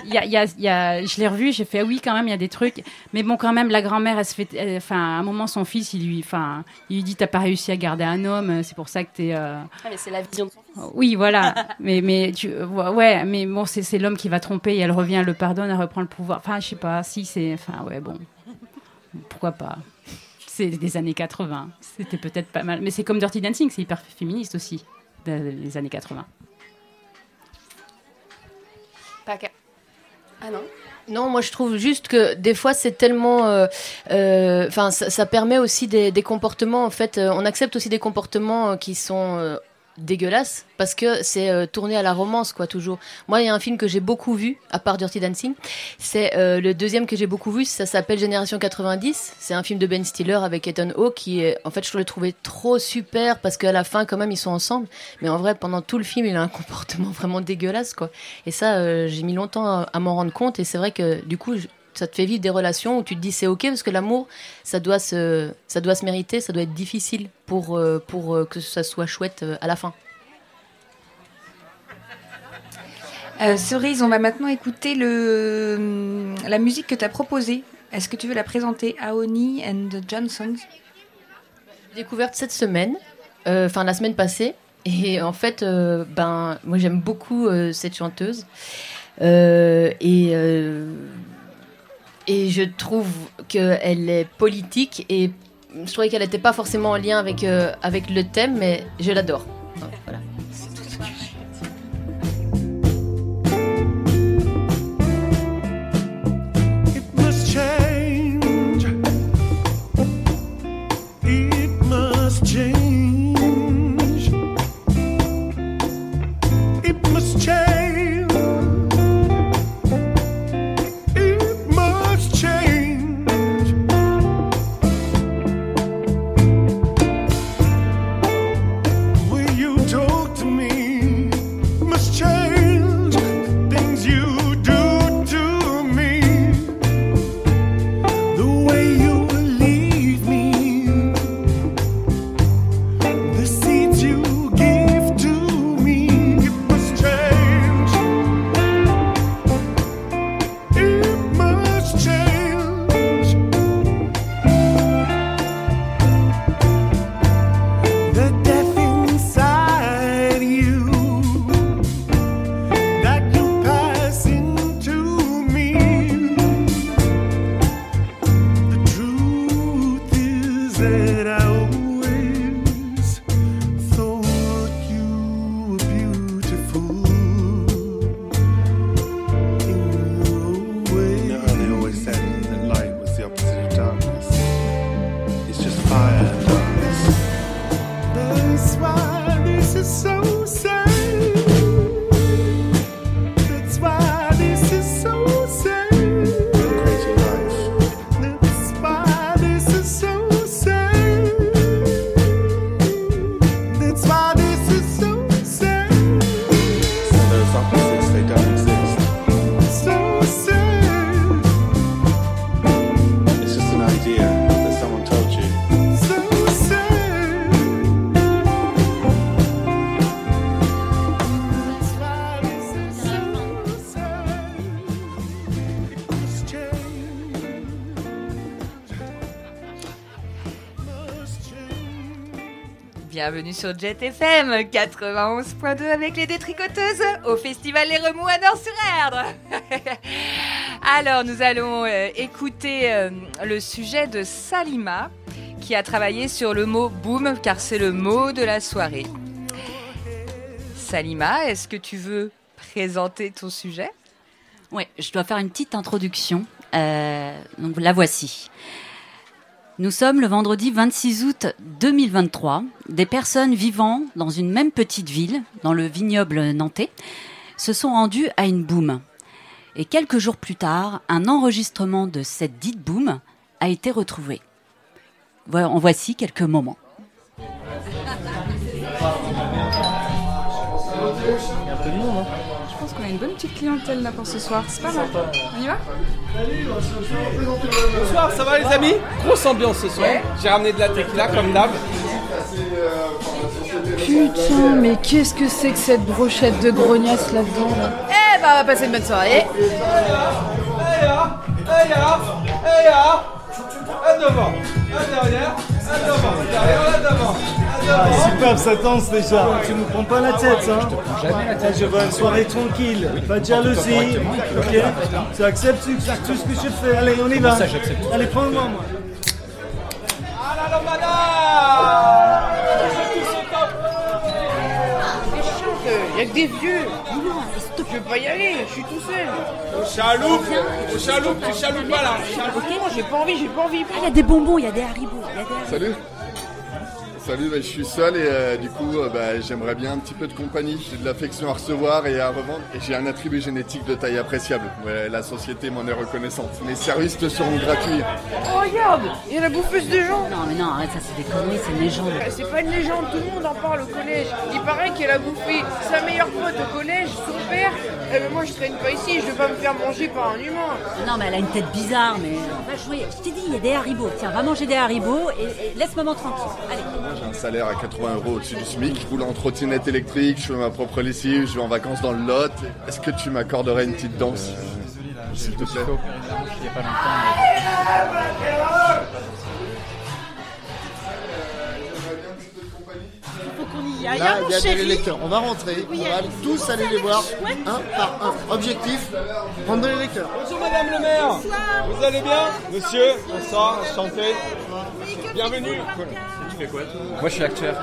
Il y a, il y a- il y a- je l'ai revu, j'ai fait ah oui quand même il y a des trucs, mais bon quand même la grand-mère elle se fait, elle- enfin à un moment son fils il lui, enfin il lui dit t'as pas réussi à garder un homme, c'est pour ça que t'es euh, Ah, mais c'est la vision de son fils. Oui, voilà. mais mais tu ouais, mais bon, c'est l'homme qui va tromper et elle revient, elle le pardonne, elle reprend le pouvoir. Enfin, je sais pas. Si c'est, enfin ouais, bon, pourquoi pas? C'est des années 80. C'était peut-être pas mal. Mais c'est comme Dirty Dancing, c'est hyper féministe aussi, de- les années 80. Pas Ah non. Non, moi je trouve juste que des fois c'est tellement, euh, euh, enfin ça, permet aussi des, comportements en fait, euh, on accepte aussi des comportements qui sont dégueulasses parce que c'est euh, tourné à la romance quoi toujours. Moi il y a un film que j'ai beaucoup vu à part Dirty Dancing, c'est euh, le deuxième que j'ai beaucoup vu, ça s'appelle Génération 90. C'est un film de Ben Stiller avec Ethan Hawke qui en fait je le trouvais trop super parce qu'à la fin quand même ils sont ensemble, mais en vrai pendant tout le film il a un comportement vraiment dégueulasse quoi. Et ça euh, j'ai mis longtemps à, à m'en rendre compte et c'est vrai que du coup je- ça te fait vivre des relations où tu te dis c'est ok parce que l'amour, ça doit se, ça doit se mériter, ça doit être difficile pour, euh, pour euh, que ça soit chouette euh, à la fin. Euh, Cerise, on va maintenant écouter le, la musique que tu as proposée. Est-ce que tu veux la présenter? Aoni and the Johnsons? Découverte cette semaine, euh, enfin la semaine passée. Et en fait, euh, ben, moi j'aime beaucoup cette chanteuse. Et, et je trouve qu'elle est politique et je trouvais qu'elle n'était pas forcément en lien avec, euh, avec le thème, mais je l'adore. Bienvenue sur Jet FM 91.2 avec les détricoteuses au festival Les Remous à Nord-sur-Erdre. Alors nous allons euh, écouter euh, le sujet de Salima qui a travaillé sur le mot boom car c'est le mot de la soirée. Salima, est-ce que tu veux présenter ton sujet? Ouais, je dois faire une petite introduction. Euh, donc la voici. Nous sommes le vendredi 26 août 2023. Des personnes vivant dans une même petite ville, dans le vignoble nantais, se sont rendues à une boum. Et quelques jours plus tard, un enregistrement de cette dite boum a été retrouvé. En voici quelques moments. Une bonne petite clientèle là pour ce soir. C'est pas mal. On y va Bonsoir, ça va les amis Grosse ambiance ce soir. J'ai ramené de la tequila comme d'hab. Putain, mais qu'est-ce que c'est que cette brochette de grognasse là-dedans là Eh bah, on va passer une bonne soirée. Hey là Hey là Hey là Un devant, un derrière, Ah, superbe sa danse déjà. Tu nous prends pas la tête, hein jamais la tête. Je veux une soirée tranquille, pas de jalousie. Ok Tu acceptes tout tout ce que je fais Allez, on y va. Ça, Allez, prends-moi, moi. La lambada Il y a que des vieux. Je peux pas y aller, je suis tout seul. Chaloupe Au chaloupe, tu chaloupes pas là Ok, moi j'ai pas envie, j'ai pas envie. Il y a des bonbons, il y a des haribots. y a des haribots. Salut Salut, bah, je suis seul et euh, du coup euh, bah, j'aimerais bien un petit peu de compagnie. J'ai de l'affection à recevoir et à revendre et j'ai un attribut génétique de taille appréciable. Ouais, la société m'en est reconnaissante. Mes services te seront gratuits. Oh, regarde Il y a la bouffeuse de gens Non, mais non, arrête, ça c'est des conneries, c'est une légende. Eh, C'est pas une légende, tout le monde en parle au collège. Il paraît qu'elle a bouffé sa meilleure pote au collège, son père. Eh ben moi je traîne pas ici, je vais pas me faire manger par un humain. Non, mais elle a une tête bizarre, mais. Va jouer. Je t'ai dit, il y a des haribots. Tiens, va manger des haribots et, et laisse maman tranquille. Allez. J'ai un salaire à 80 euros au-dessus du SMIC. Je roule en trottinette électrique, je fais ma propre lessive, je vais en vacances dans le Lot. Est-ce que tu m'accorderais une petite danse S'il te plaît? Faut qu'on y. Là, hein, mon il y a chéri des lecteurs. On va rentrer. Oui, on va allez. tous aller les voir un par un. Objectif prendre les lecteurs. Bonjour Madame le maire Vous allez bien Monsieur, bonsoir, enchanté. Bienvenue Tu fais quoi toi? Moi je suis acteur.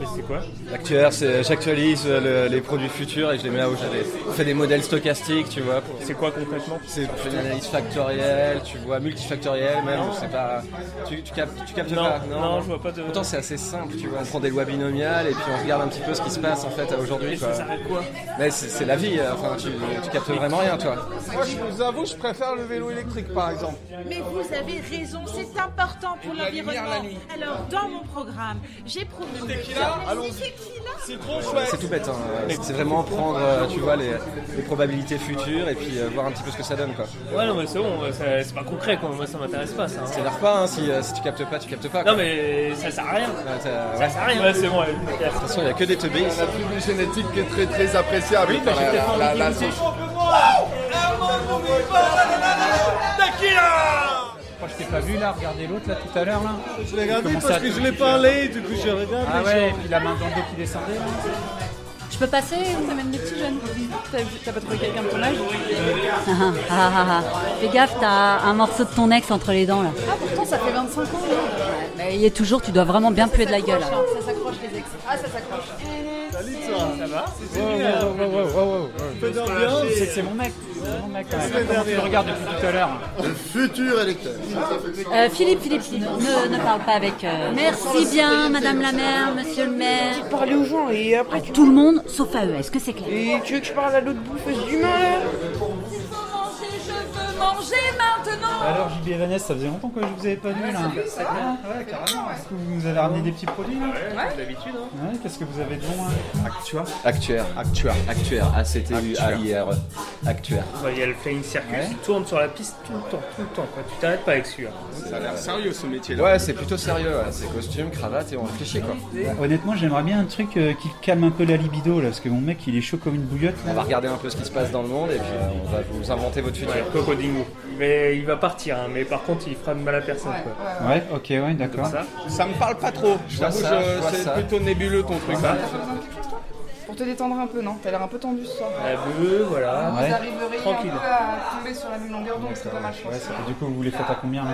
Mais c'est quoi? Acteur, c'est j'actualise euh, le- les produits futurs et je les mets là où j'allais. On fait des modèles stochastiques, tu vois. C'est quoi concrètement? C'est on fait une analyse factorielle, tu vois, multifactorielle même, je sais pas. Tu, tu captes, tu captes Non, pas non, je vois pas de- Pourtant c'est assez simple, tu vois. On prend des lois binomiales et puis on regarde un petit peu ce qui se passe en fait à aujourd'hui. quoi. ça s'arrête quoi? Mais c'est c'est la vie, euh, enfin tu, tu captes vraiment rien, toi. Moi je vous avoue, je préfère le vélo électrique par exemple. Mais vous avez raison, c'est important pour Et l'environnement. Alors, dans mon programme, j'ai promis. C'est trop chouette C'est tout bête, hein. c'est vraiment prendre, euh, tu vois, les, les probabilités futures et puis euh, voir un petit peu ce que ça donne, quoi. Ouais, non, mais c'est bon, c'est c'est pas concret, quoi. Moi, ça m'intéresse pas, ça. hein. C'est-à-dire pas, hein, si, euh, si tu captes pas, tu captes pas. Non, mais ça sert à rien. Ça sert à rien. Ouais, c'est bon, De toute façon, il y a que des teubés attribut génétique qui est très très appréciable. Oui, bah, j'ai peut-être La- la-. Moi, je t'ai pas vu là, regardez l'autre là tout à l'heure là. Je l'ai regardé parce que je l'ai parlé, du coup je regarde. Ah ouais, et puis la main dans le dos qui descendait là. Je peux passer Ça mène des petits jeunes. T'as pas trouvé quelqu'un de ton âge Ah, ah, ah. Fais gaffe, t'as un morceau de ton ex entre les dents là. Ah pourtant ça fait 25 ans. Mais il est toujours, tu dois vraiment bien puer de la gueule. là. Ça s'accroche les ex. Ah ça s'accroche. Salut toi. Ça va Wow, wow, wow, wow, wow, d'ambiance. C'est c'est mon mec, c'est mon mec quand même. C'est Comment tu le regardes depuis tout à l'heure Le futur électeur. Euh, Philippe, Philippe, Philippe, ne, ne parle pas avec. euh, Merci bien, Madame la maire, Monsieur le maire. Parler aux gens et après À tout le monde, sauf à eux. Est-ce que c'est clair? Et tu veux que je parle à l'autre bouffeuse d'humain là Manger maintenant Alors JB et Vanessa, ça faisait longtemps que je vous avais pas vu là. vrai. Ah, ouais, carrément. Est-ce que vous nous avez ramené des petits produits là Ouais, d'habitude, hein. Ouais, qu'est-ce que vous avez de bon hein Actuaire. Actuaire. Actuaire. Actuaire. A-C-T-U-A-I-R. Actuaire. Ouais, Il y a le flying circus qui tourne sur la piste tout le temps, tout le temps. quoi. Tu t'arrêtes pas avec celui-là. Ça a l'air sérieux ce métier-là. Ouais, c'est plutôt sérieux. ouais. C'est costume, cravate et on réfléchit quoi. Honnêtement, j'aimerais bien un truc euh, qui calme un peu la libido là, parce que mon mec il est chaud comme une bouillotte. On va regarder un peu ce qui se passe dans le monde et puis euh, on va vous inventer votre futur. Ouais, Cocodingo. Mais il va partir, hein, mais par contre, il fera de mal à personne. quoi. Ouais, ok, ouais, d'accord. Ça. Ça me parle pas trop. Je c'est plutôt nébuleux ton truc. Ça. Pour te détendre un peu, non T'as l'air un peu tendu ce soir. La bleue, voilà. Vous arriveriez Tranquille. un peu à tomber sur la même longueur d'onde, c'est pas mal, je pense. Ouais, ça- du coup, vous les faites à combien là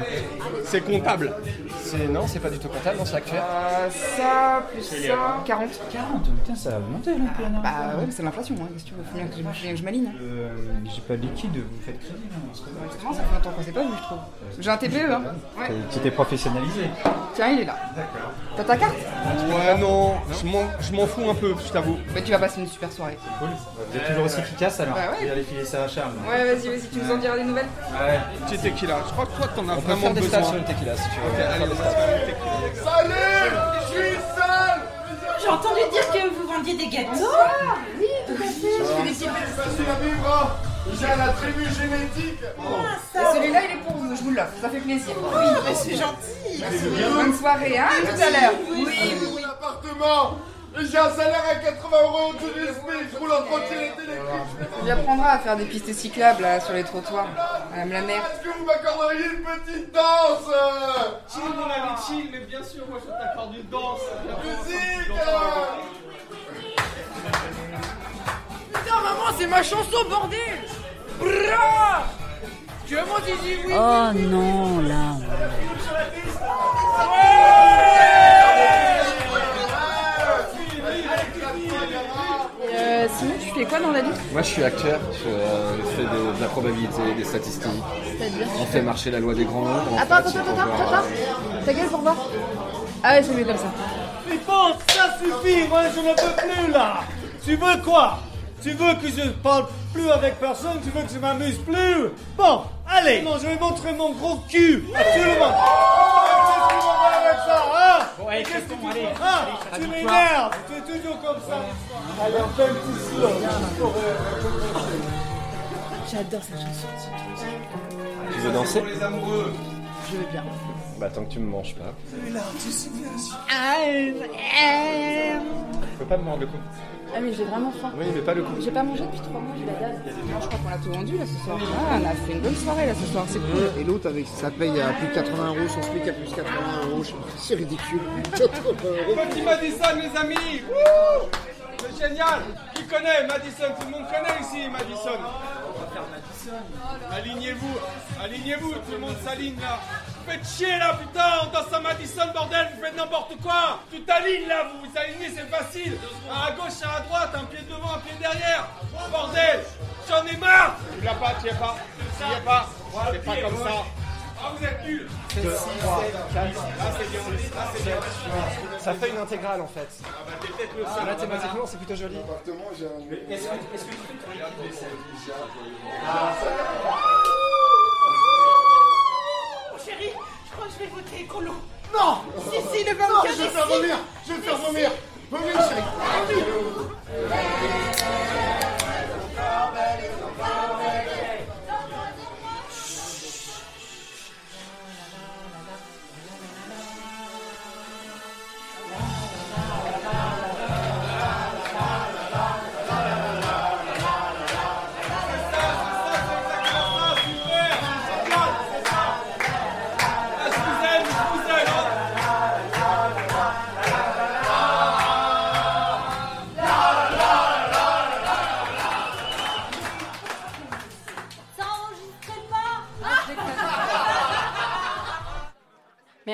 C'est comptable. C'est non, c'est pas du tout comptable, non, c'est actuel. Euh, ça, plus ça, 40. 40 Putain, ça a monté là, Bah ouais, mais c'est l'inflation, hein. qu'est-ce que tu veux Faut bien que je, m'aligne. hein. Euh, J'ai pas de liquide, vous faites crédit. Justement, ça fait longtemps qu'on s'est pas vu, je trouve. J'ai un TPE, hein. Ouais. Tu t'es professionnalisé. Tiens, il est là. D'accord. T'as ta carte Ouais, non, je m'en- je m'en fous un peu, je t'avoue. Bah, tu vas passer une super soirée. Cool. Vous êtes toujours aussi efficace alors Bah ouais. Allez filer ça à Charles. Ouais, vas-y, vas-y, tu nous en diras des nouvelles Ouais. Petit tequila. Je crois que toi, t'en as On peut vraiment faire des besoin. stats sur le tequila si tu veux. Ok, allez, on va faire le tequila. Salut Je suis seul J'ai entendu dire que vous vendiez des gâteaux Oui, tout à fait. Je fais des petits Facile à vivre J'ai un attribut génétique Et celui-là, il est pour vous, je vous l'offre, ça fait plaisir. Oui, mais c'est gentil. Bonne soirée, hein, à tout à l'heure. Oui, oui, oui. appartement J'ai un salaire à 80 euros au-dessus du SMIC, je roule en trottinette électrique. Tu apprendras à faire des pistes cyclables là, sur les trottoirs, Madame la maire. Est-ce que vous m'accorderiez une petite danse euh Chill, mon ami, chill, mais bien sûr, moi je t'accorde une danse. Musique Putain, maman, c'est ma chanson, bordel Bra Tu veux mon oui Oh non, là. Euh, fais quoi dans la vie? Moi je suis acteur, je euh, fais de, de la probabilité, des statistiques. C'est-à-dire? On fait marcher la loi des grands nombres. en Attends, attends, pour attends, voir, attends, euh, Ta gueule pour voir Ah ouais, c'est mieux comme ça. Mais bon, ça suffit, moi je ne peux plus là Tu veux quoi? Tu veux que je parle plus avec personne Tu veux que je m'amuse plus Bon, allez Non, je vais montrer mon gros cul à tout le monde Qu'est-ce que tu m'en vas avec ça, hein Qu'est-ce que tu allez, Ah, allez, tu m'énerves Tu es toujours comme ça Allez, on fait un petit silence. J'adore cette chanson. Tu veux danser les amoureux Je veux bien. Bah tant que tu me manges pas. Celui-là, tu sais bien. Tu peux pas me mordre le cou. Ah mais j'ai vraiment faim. Oui, mais pas le cou. J'ai pas mangé depuis trois mois, j'ai la dalle. je crois qu'on a tout vendu là ce soir. Ah, on a fait une bonne soirée là ce soir, c'est cool. Et l'autre, avec ça paye à plus de 80 euros, son SMIC à plus de 80 euros. C'est ridicule. 80 euros. Petit Madison, les amis Wouh C'est génial Qui connaît Madison? Tout le monde connaît ici Madison Alignez-vous Alignez-vous Tout le monde s'aligne là faites chier là, putain, on danse à Madison, bordel, vous faites n'importe quoi. Toute aligne là, vous vous alignez, c'est facile. À gauche, à droite, un pied devant, un pied derrière. Bordel, j'en ai marre. Tu l'as pas, tu es pas, tu es pas. C'est pas comme ça. Ah, vous êtes nuls. C'est 6, 7, Ça fait une ah, bah, intégrale en fait. Ah bah t'es le seul. Ah, là c'est plutôt joli. Est-ce que tu je vais voter écolo. Non Si, si, le 24 Non, je vais faire vomir Je vais faire vomir Vomir, chérie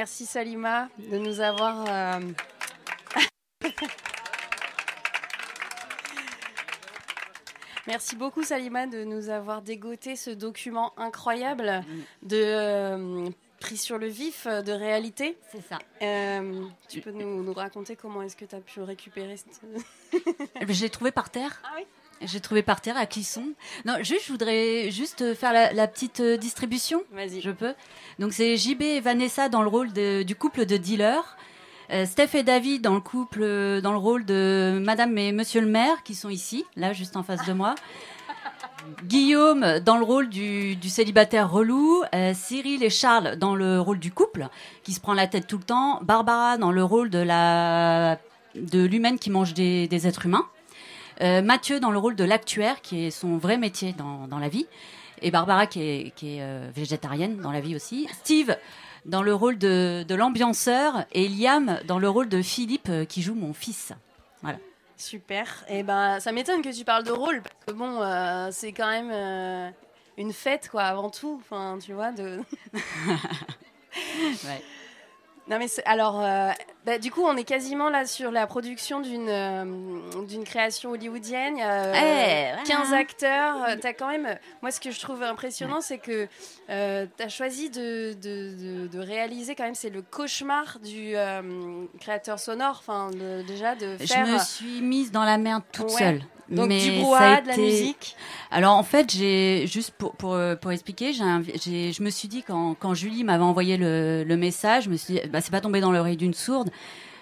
Merci Salima de nous avoir. euh, Merci beaucoup Salima de nous avoir dégoté ce document incroyable de euh, pris sur le vif euh, de réalité. C'est ça. tu peux nous, nous raconter comment est-ce que tu as pu récupérer cette... Eh ben, Je l'ai trouvé par terre. Ah oui? J'ai trouvé par terre à Clisson. Non, juste, je voudrais juste faire la, la petite euh, distribution. Vas-y. Je peux. Donc, c'est JB et Vanessa dans le rôle de- du couple de dealers. Euh, Steph et David dans le couple, euh, dans le rôle de Madame et Monsieur le maire, qui sont ici, là, juste en face de moi. Guillaume dans le rôle du, du célibataire relou, euh, Cyril et Charles dans le rôle du couple qui se prend la tête tout le temps, Barbara dans le rôle de la de l'humaine qui mange des, des êtres humains, Euh, Mathieu dans le rôle de l'actuaire qui est son vrai métier dans, dans la vie, et Barbara qui est, qui est euh, végétarienne dans la vie aussi, Steve dans le rôle de, de l'ambianceur et Liam dans le rôle de Philippe euh, qui joue mon fils. Voilà. Super. Et ben, ça m'étonne que tu parles de rôle parce que bon, c'est quand même une fête quoi, avant tout. Enfin, tu vois de. Non mais alors, bah, du coup, on est quasiment là sur la production d'une euh, d'une création hollywoodienne. Il y a euh, Eh, voilà. 15 acteurs. Euh, T'as quand même. Moi, ce que je trouve impressionnant, c'est que euh, tu as choisi de, de, de- de réaliser quand même. C'est le cauchemar du créateur sonore. Enfin, déjà de faire. Je me suis mise dans la merde toute Ouais. seule. Donc, Mais du brouhaha, de la musique. Alors en fait, j'ai juste pour pour, euh, pour expliquer, j'ai je me suis dit quand, quand Julie m'avait envoyé le, le message, je me suis dit, bah, c'est pas tombé dans l'oreille d'une sourde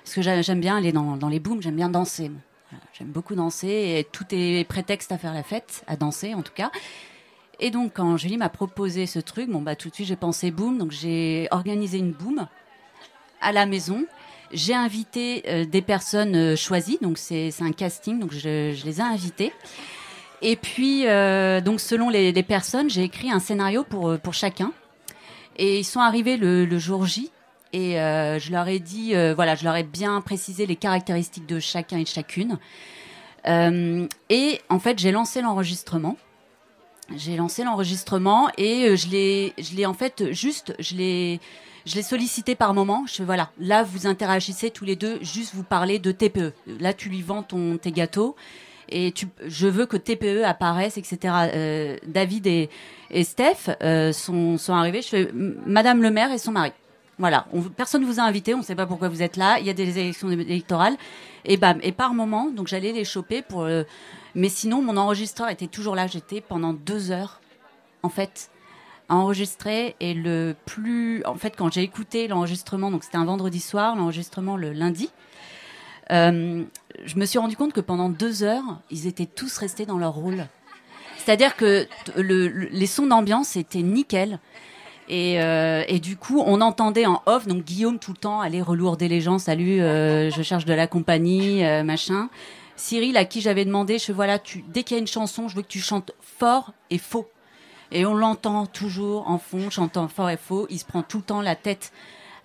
parce que j'a- j'aime bien aller dans, dans les booms, j'aime bien danser. j'aime beaucoup danser et tout est prétexte à faire la fête, à danser en tout cas. Et donc quand Julie m'a proposé ce truc, bon bah tout de suite j'ai pensé boom, donc j'ai organisé une boom à la maison. J'ai invité euh, des personnes euh, choisies, donc c'est un casting, donc je, les ai invités. Et puis, euh, donc selon les, personnes, j'ai écrit un scénario pour, pour chacun. Et ils sont arrivés le, jour J. Et je leur ai dit, voilà, je leur ai bien précisé les caractéristiques de chacun et de chacune. Et en fait, j'ai lancé l'enregistrement. J'ai lancé l'enregistrement et je l'ai, je l'ai en fait juste, je l'ai, je l'ai sollicité par moment. Je fais voilà, là vous interagissez tous les deux, juste vous parlez de TPE. Là tu lui vends ton tes gâteaux et tu, je veux que TPE apparaisse, etc. Euh, David et, Steph euh, sont, sont arrivés. Je fais Madame le maire et son mari. Voilà, on, personne vous a invité, on ne sait pas pourquoi vous êtes là. Il y a des élections électorales, et bam. Et par moment, donc j'allais les choper pour. euh, mais sinon, mon enregistreur était toujours là. J'étais pendant deux heures, en fait, à enregistrer. Et le plus, en fait, quand j'ai écouté l'enregistrement, donc c'était un vendredi soir, l'enregistrement le lundi. euh, je me suis rendu compte que pendant deux heures, ils étaient tous restés dans leur rôle. C'est-à-dire que les sons d'ambiance étaient nickel. Et, euh, et du coup, on entendait en off, donc Guillaume tout le temps aller relourder les gens, salut, euh, je cherche de la compagnie, machin. Cyril, à qui j'avais demandé, je voilà, tu, dès qu'il y a une chanson, je veux que tu chantes fort et faux. Et on l'entend toujours en fond, chantant fort et faux. Il se prend tout le temps la tête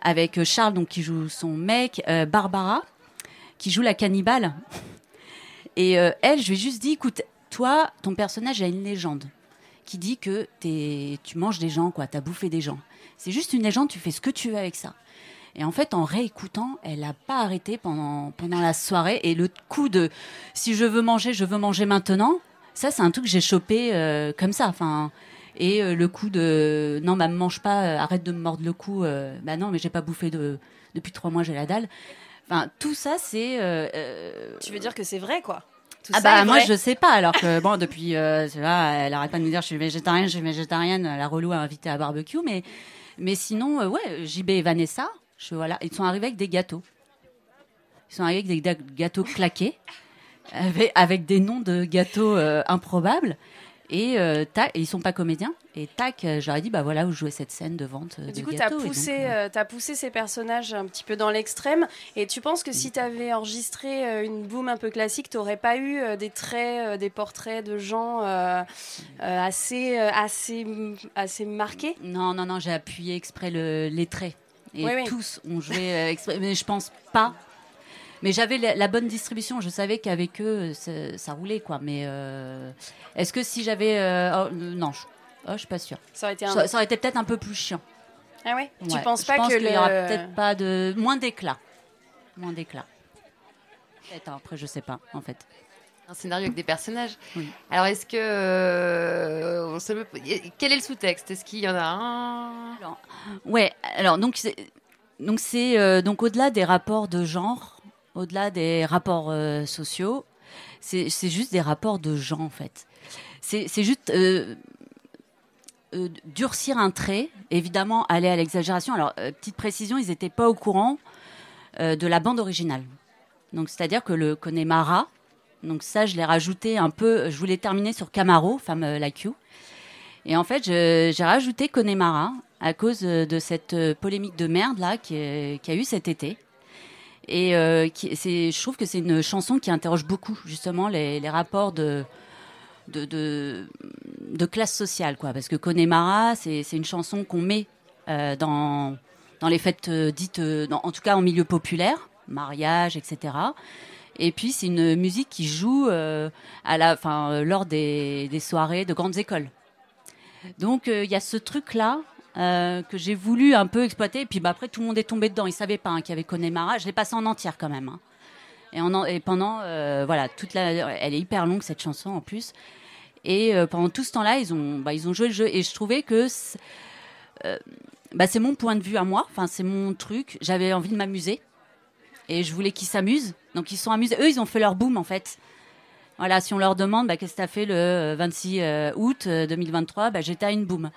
avec euh, Charles, donc qui joue son mec, euh, Barbara, qui joue la cannibale. Et euh, elle, je lui ai juste dit, écoute, toi, ton personnage a une légende qui dit que t'es- tu manges des gens, quoi, t'as bouffé des gens. C'est juste une légende, tu fais ce que tu veux avec ça. Et en fait, en réécoutant, elle n'a pas arrêté pendant, pendant la soirée. Et le coup de si je veux manger, je veux manger maintenant, ça, c'est un truc que j'ai chopé comme ça. Enfin, et euh, le coup de non, bah, me mange pas, euh, arrête de me mordre le cou. euh, bah non, mais j'ai pas bouffé de, depuis trois mois, j'ai la dalle. Enfin, tout ça, c'est. Tu veux dire que c'est vrai, quoi? Tout ah bah moi je sais pas alors que bon depuis euh, c'est là elle arrête pas de nous dire je suis végétarienne je suis végétarienne la relou a invité à barbecue mais mais sinon euh, ouais JB et Vanessa je voilà ils sont arrivés avec des gâteaux ils sont arrivés avec des gâteaux claqués avec, avec des noms de gâteaux euh, improbables et euh, tac et ils sont pas comédiens et tac euh, j'aurais dit bah voilà vous jouez cette scène de vente euh, Du de coup, tu as euh, euh, t'as poussé ces personnages un petit peu dans l'extrême. Et tu penses que si tu avais enregistré une boom un peu classique, tu n'aurais pas eu des traits, des portraits de gens euh, assez, euh, assez, assez marqués? Non, non, non, j'ai appuyé exprès le- les traits. Et Oui, oui. tous ont joué exprès. Mais je pense pas. Mais j'avais la, la bonne distribution. Je savais qu'avec eux, ça, roulait, quoi. Mais euh, est-ce que si j'avais. euh, oh, euh, non, je, oh, je suis pas sûre. Ça aurait été un- ça, ça aurait été peut-être un peu plus chiant. Ah ouais, Tu penses je pas pense que qu'il y le- aura peut-être pas de. Moins d'éclat. Moins d'éclat. Peut-être, hein, après, je sais pas, en fait. Un scénario avec des personnages. Alors, est-ce que. euh, on se- Quel est le sous-texte? Est-ce qu'il y en a un? Ouais, alors donc c'est donc c'est euh, donc au-delà des rapports de genre, au-delà des rapports euh, sociaux, c'est juste des rapports de gens en fait. C'est juste euh, euh, durcir un trait, évidemment aller à l'exagération. Alors petite précision, ils n'étaient pas au courant de la bande originale. Donc c'est-à-dire que le Connemara, donc ça je l'ai rajouté un peu, je voulais terminer sur Camaro, femme like you. Et en fait, j'ai rajouté Connemara à cause de cette polémique de merde là qui, qui a eu cet été. Et euh, je trouve que c'est une chanson qui interroge beaucoup justement les, rapports de, classe sociale, quoi. Parce que Connemara, c'est, une chanson qu'on met euh, dans, les fêtes euh, dites, en tout cas en milieu populaire, mariage, etc. Et puis c'est une musique qui joue lors des, soirées de grandes écoles. Donc il y a ce truc-là euh, que j'ai voulu un peu exploiter. Et puis bah, après, tout le monde est tombé dedans. Ils ne savaient pas hein, qu'il y avait Connemara. Je l'ai passé en entière quand même. hein. Et, en- et pendant, euh, voilà, toute la, elle est hyper longue cette chanson en plus. Et euh, pendant tout ce temps-là, ils ont, bah, ils ont joué le jeu. Et je trouvais que c'est bah, c'est mon point de vue à moi. Enfin, c'est mon truc. J'avais envie de m'amuser. Et je voulais qu'ils s'amusent. Donc ils sont amusés. Eux, ils ont fait leur boom en fait. Voilà, si on leur demande bah, qu'est-ce que tu as fait le euh, 26 euh, août euh, 2023, bah, j'étais à une boom.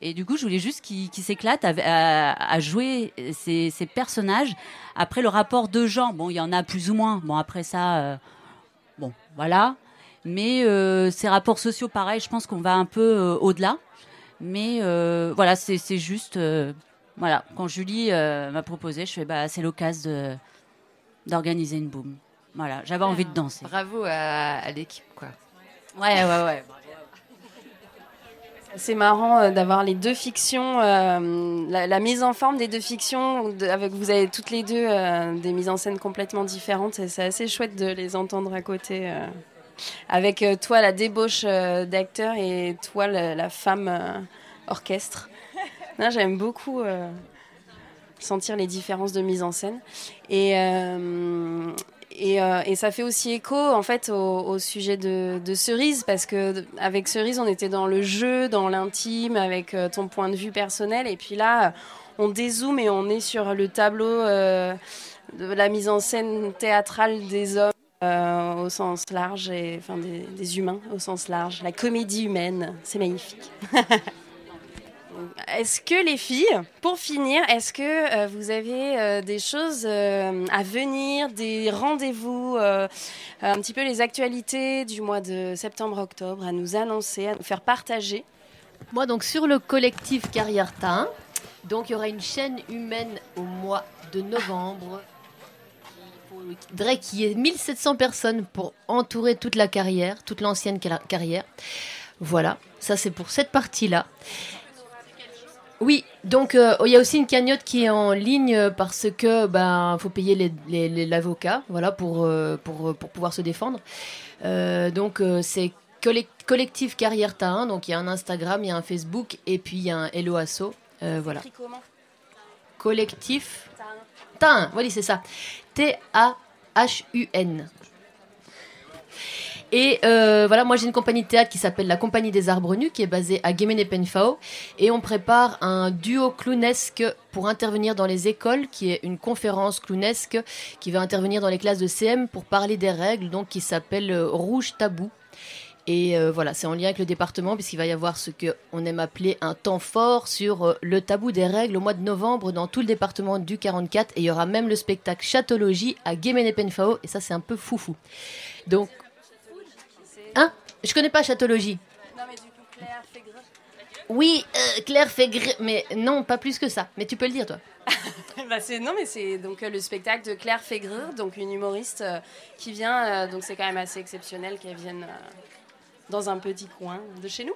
Et du coup, je voulais juste qu'ils qu'ils s'éclatent à, à- à jouer ces, ces personnages. Après, le rapport de gens, bon, il y en a plus ou moins. Bon, après ça, euh, bon, voilà. Mais euh, ces rapports sociaux, pareil, je pense qu'on va un peu euh, au-delà. Mais voilà, c'est juste. voilà, quand Julie m'a proposé, je fais bah, c'est l'occasion d'organiser une boom. Voilà, j'avais envie de danser. Bravo à, à l'équipe, quoi. Ouais, ouais, ouais. C'est marrant euh, d'avoir les deux fictions, euh, la, la mise en forme des deux fictions, avec vous avez toutes les deux euh, des mises en scène complètement différentes c'est assez chouette de les entendre à côté. euh, avec toi la débauche d'acteur et toi la, la femme orchestre. J'aime beaucoup sentir les différences de mise en scène. Et, et, euh, et ça fait aussi écho en fait au, sujet de, Cerise parce que avec Cerise on était dans le jeu, dans l'intime, avec euh, ton point de vue personnel et puis là on dézoome et on est sur le tableau euh, de la mise en scène théâtrale des hommes au sens large, et, enfin des humains au sens large, la comédie humaine, c'est magnifique. Est-ce que les filles, pour finir, est-ce que euh, vous avez euh, des choses euh, à venir, des rendez-vous, un petit peu les actualités du mois de septembre-octobre à nous annoncer, à nous faire partager? Moi, donc, sur le collectif Carrière Tain, donc il y aura une chaîne humaine au mois de novembre. Qu'il y ait 1700 personnes pour entourer toute la carrière, toute l'ancienne ca- carrière. Voilà, ça c'est pour cette partie-là. Oui, donc euh, il y a aussi une cagnotte qui est en ligne euh, parce que ben faut payer l'avocat, voilà pour, euh, pour pour pouvoir se défendre. Euh, donc euh, c'est collec- collectif Carrière Tain, donc il y a un Instagram, il y a un Facebook et puis il y a un Hello Asso, euh, voilà. Collectif Tain, voilà c'est ça. T A H U N. Et euh, voilà, moi j'ai une compagnie de théâtre qui s'appelle la Compagnie des Arbres Nus, qui est basée à Guémené-Penfao. Et on prépare un duo clownesque pour intervenir dans les écoles, qui est une conférence clownesque qui va intervenir dans les classes de CM pour parler des règles, donc qui s'appelle euh, Rouge Tabou. Et euh, voilà, c'est en lien avec le département, puisqu'il va y avoir ce qu'on aime appeler un temps fort sur le tabou des règles au mois de novembre dans tout le département du 44. Et il y aura même le spectacle Chatologie à Guémené-Penfao, et ça c'est un peu foufou. Donc, Je connais pas Chatologie. Non, mais du coup, Claire Fégreux. Oui, euh, Claire fait gr... Mais non, pas plus que ça. Mais tu peux le dire, toi. Bah, c'est non mais c'est donc euh, le spectacle de Claire Fégreux, donc une humoriste euh, qui vient donc c'est quand même assez exceptionnel qu'elle vienne dans un petit coin de chez nous.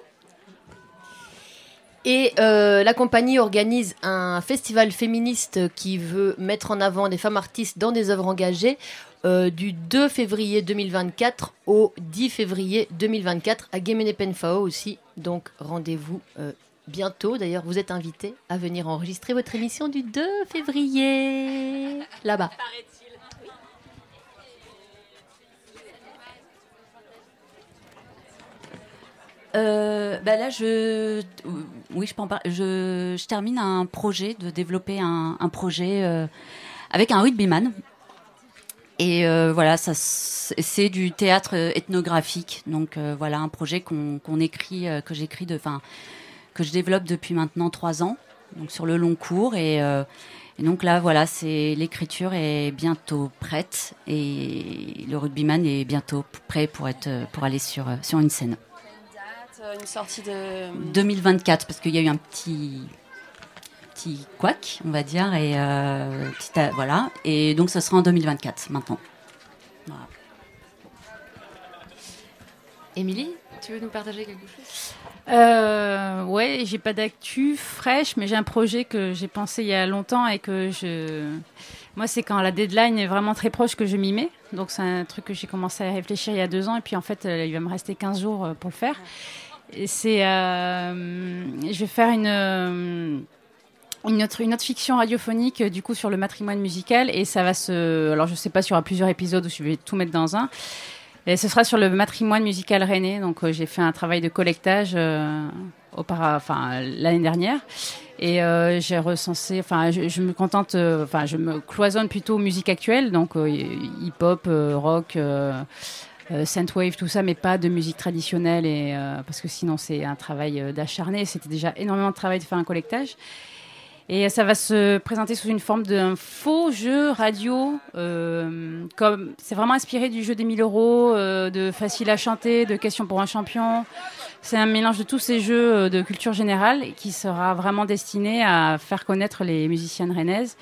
Et euh, la compagnie organise un festival féministe qui veut mettre en avant des femmes artistes dans des œuvres engagées euh, du 2 février 2024 au 10 février 2024 à Guémené-Penfao aussi. Donc rendez-vous euh, bientôt. D'ailleurs, vous êtes invités à venir enregistrer votre émission du 2 février là-bas. Euh, bah là, je, oui, je termine un projet de développer un, projet euh, avec un rugbyman. Et euh, voilà, c'est du théâtre ethnographique. Donc voilà, un projet qu'on écrit, que j'écris, que je développe depuis maintenant trois ans, donc sur le long cours. Et, donc là, voilà, l'écriture est bientôt prête et le rugbyman est bientôt prêt pour être, pour aller sur une scène. Euh, Une sortie de 2024 parce qu'il y a eu un petit petit couac, on va dire et euh, petit voilà et donc ça sera en 2024 maintenant. Voilà. Émilie, tu veux nous partager quelque chose? Euh, ouais, j'ai pas d'actu fraîche, mais j'ai un projet que j'ai pensé il y a longtemps et que je. Moi, c'est quand la deadline est vraiment très proche que je m'y mets. Donc, c'est un truc que j'ai commencé à réfléchir il y a deux ans et puis en fait, euh, il va me rester 15 jours euh, pour le faire. C'est. euh, je vais faire une. euh, une autre, une autre fiction radiophonique euh, du coup sur le matrimoine musical et ça va se alors je sais pas aura plusieurs épisodes si je vais tout mettre dans un et ce sera sur le matrimoine musical rennais. Donc, j'ai fait un travail de collectage euh, enfin, l'année dernière. Et j'ai recensé, enfin, je, je me contente, enfin, je me cloisonne plutôt musique actuelle, donc hip-hop, rock, euh, synthwave, tout ça, mais pas de musique traditionnelle, et, euh, parce que sinon c'est un travail euh, d'acharné. C'était déjà énormément de travail de faire un collectage. Et ça va se présenter sous une forme d'un faux jeu radio. euh, comme c'est vraiment inspiré du jeu des 1000 euros, de facile à chanter, de questions pour un champion. C'est un mélange de tous ces jeux de culture générale qui sera vraiment destiné à faire connaître les musiciennes rennaises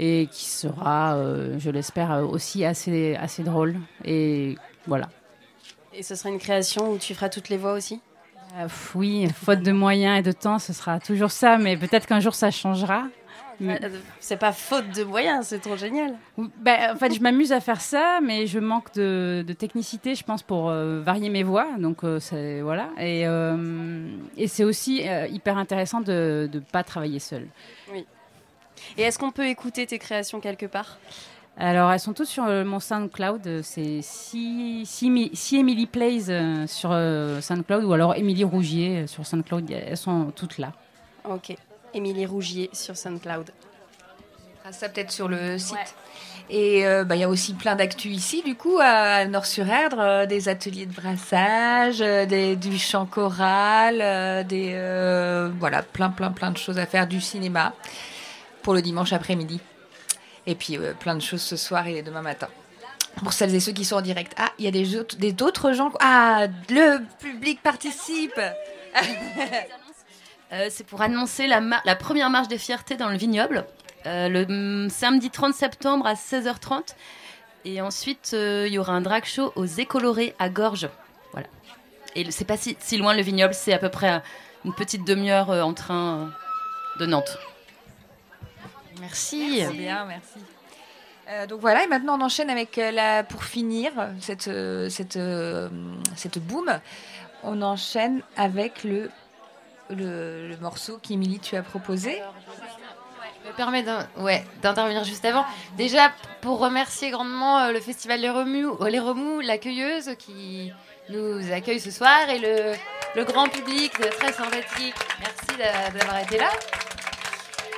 et qui sera, je l'espère, aussi assez assez drôle. Et voilà. et ce sera une création où tu feras toutes les voix aussi? Euh, oui, faute de moyens et de temps, ce sera toujours ça, mais peut-être qu'un jour ça changera. Mais- C'est pas faute de moyens, c'est trop génial. Ben, en fait, je m'amuse à faire ça, mais je manque de, de technicité, je pense, pour euh, varier mes voix. Donc, euh, c'est voilà. Et, euh, et c'est aussi euh, hyper intéressant de ne pas travailler seul. Oui. Et est-ce qu'on peut écouter tes créations quelque part? Alors, elles sont toutes sur euh, mon SoundCloud. euh, C'est si, si, Mi- si Emily Plays euh, sur euh, SoundCloud ou alors Émilie Rougier sur SoundCloud. Elles sont toutes là. Ok. Émilie Rougier sur SoundCloud. On ça peut-être sur le site. Et euh, bah, il y a aussi plein d'actu ici, du coup, à Nord-sur-Erdre, euh, des ateliers de brassage, euh, des, du chant choral, euh, des euh, voilà, plein, plein, plein de choses à faire, du cinéma pour le dimanche après-midi. Et puis euh, plein de choses ce soir et demain matin. Pour celles et ceux qui sont en direct. Ah, il y a des autres, des d'autres gens. Ah, le public participe. Euh, c'est pour annoncer la, première marche des fiertés dans le vignoble, euh, le mm, samedi 30 septembre à 16h30. Et ensuite, il y aura un drag show aux Écolorés à Gorges. Voilà. Et c'est pas si, si loin le vignoble, c'est à peu près une petite demi-heure en train de Nantes. Merci. bien, merci. Euh, donc voilà, et maintenant on enchaîne avec euh, la, pour finir cette, euh, cette, cette boom, on enchaîne avec le, le, le morceau qu'Emilie tu as proposé. Je me permets ouais, d'intervenir juste avant. Déjà, pour remercier grandement le Festival Les Remous, Les Remous l'accueilleuse qui nous accueille ce soir et le, le grand public très sympathique. Merci d'a- d'avoir été là.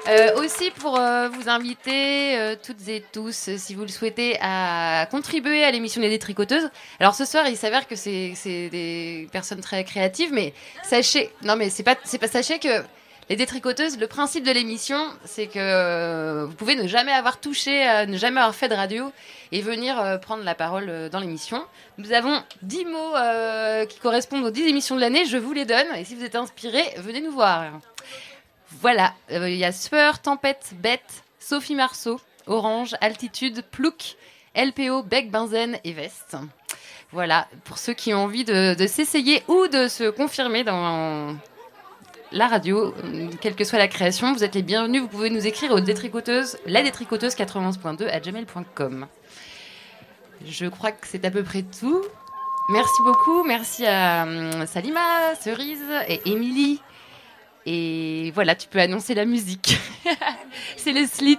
Euh, aussi pour euh, vous inviter euh, toutes et tous, si vous le souhaitez, à contribuer à l'émission des détricoteuses. Alors ce soir, il s'avère que c'est des personnes très créatives, mais sachez, non mais c'est pas, sachez que les détricoteuses, le principe de l'émission, c'est que vous pouvez ne jamais avoir touché, ne jamais avoir fait de radio et venir prendre la parole dans l'émission. Nous avons 10 mots qui correspondent aux 10 émissions de l'année, je vous les donne et si vous êtes inspiré, venez nous voir. Voilà, euh, il y a Sueur, Tempête, Bête, Sophie Marceau, Orange, Altitude, Plouc, LPO, Bec, Benzène et Veste. Voilà, pour ceux qui ont envie de, s'essayer ou de se confirmer dans la radio, euh, quelle que soit la création, vous êtes les bienvenus. Vous pouvez nous écrire au détricoteuse, la détricoteuse 91.2 à gmail.com. Je crois que c'est à peu près tout. Merci beaucoup. Merci à hum, Salima, Cerise et Émilie. Et voilà, tu peux annoncer la musique. c'est les slits.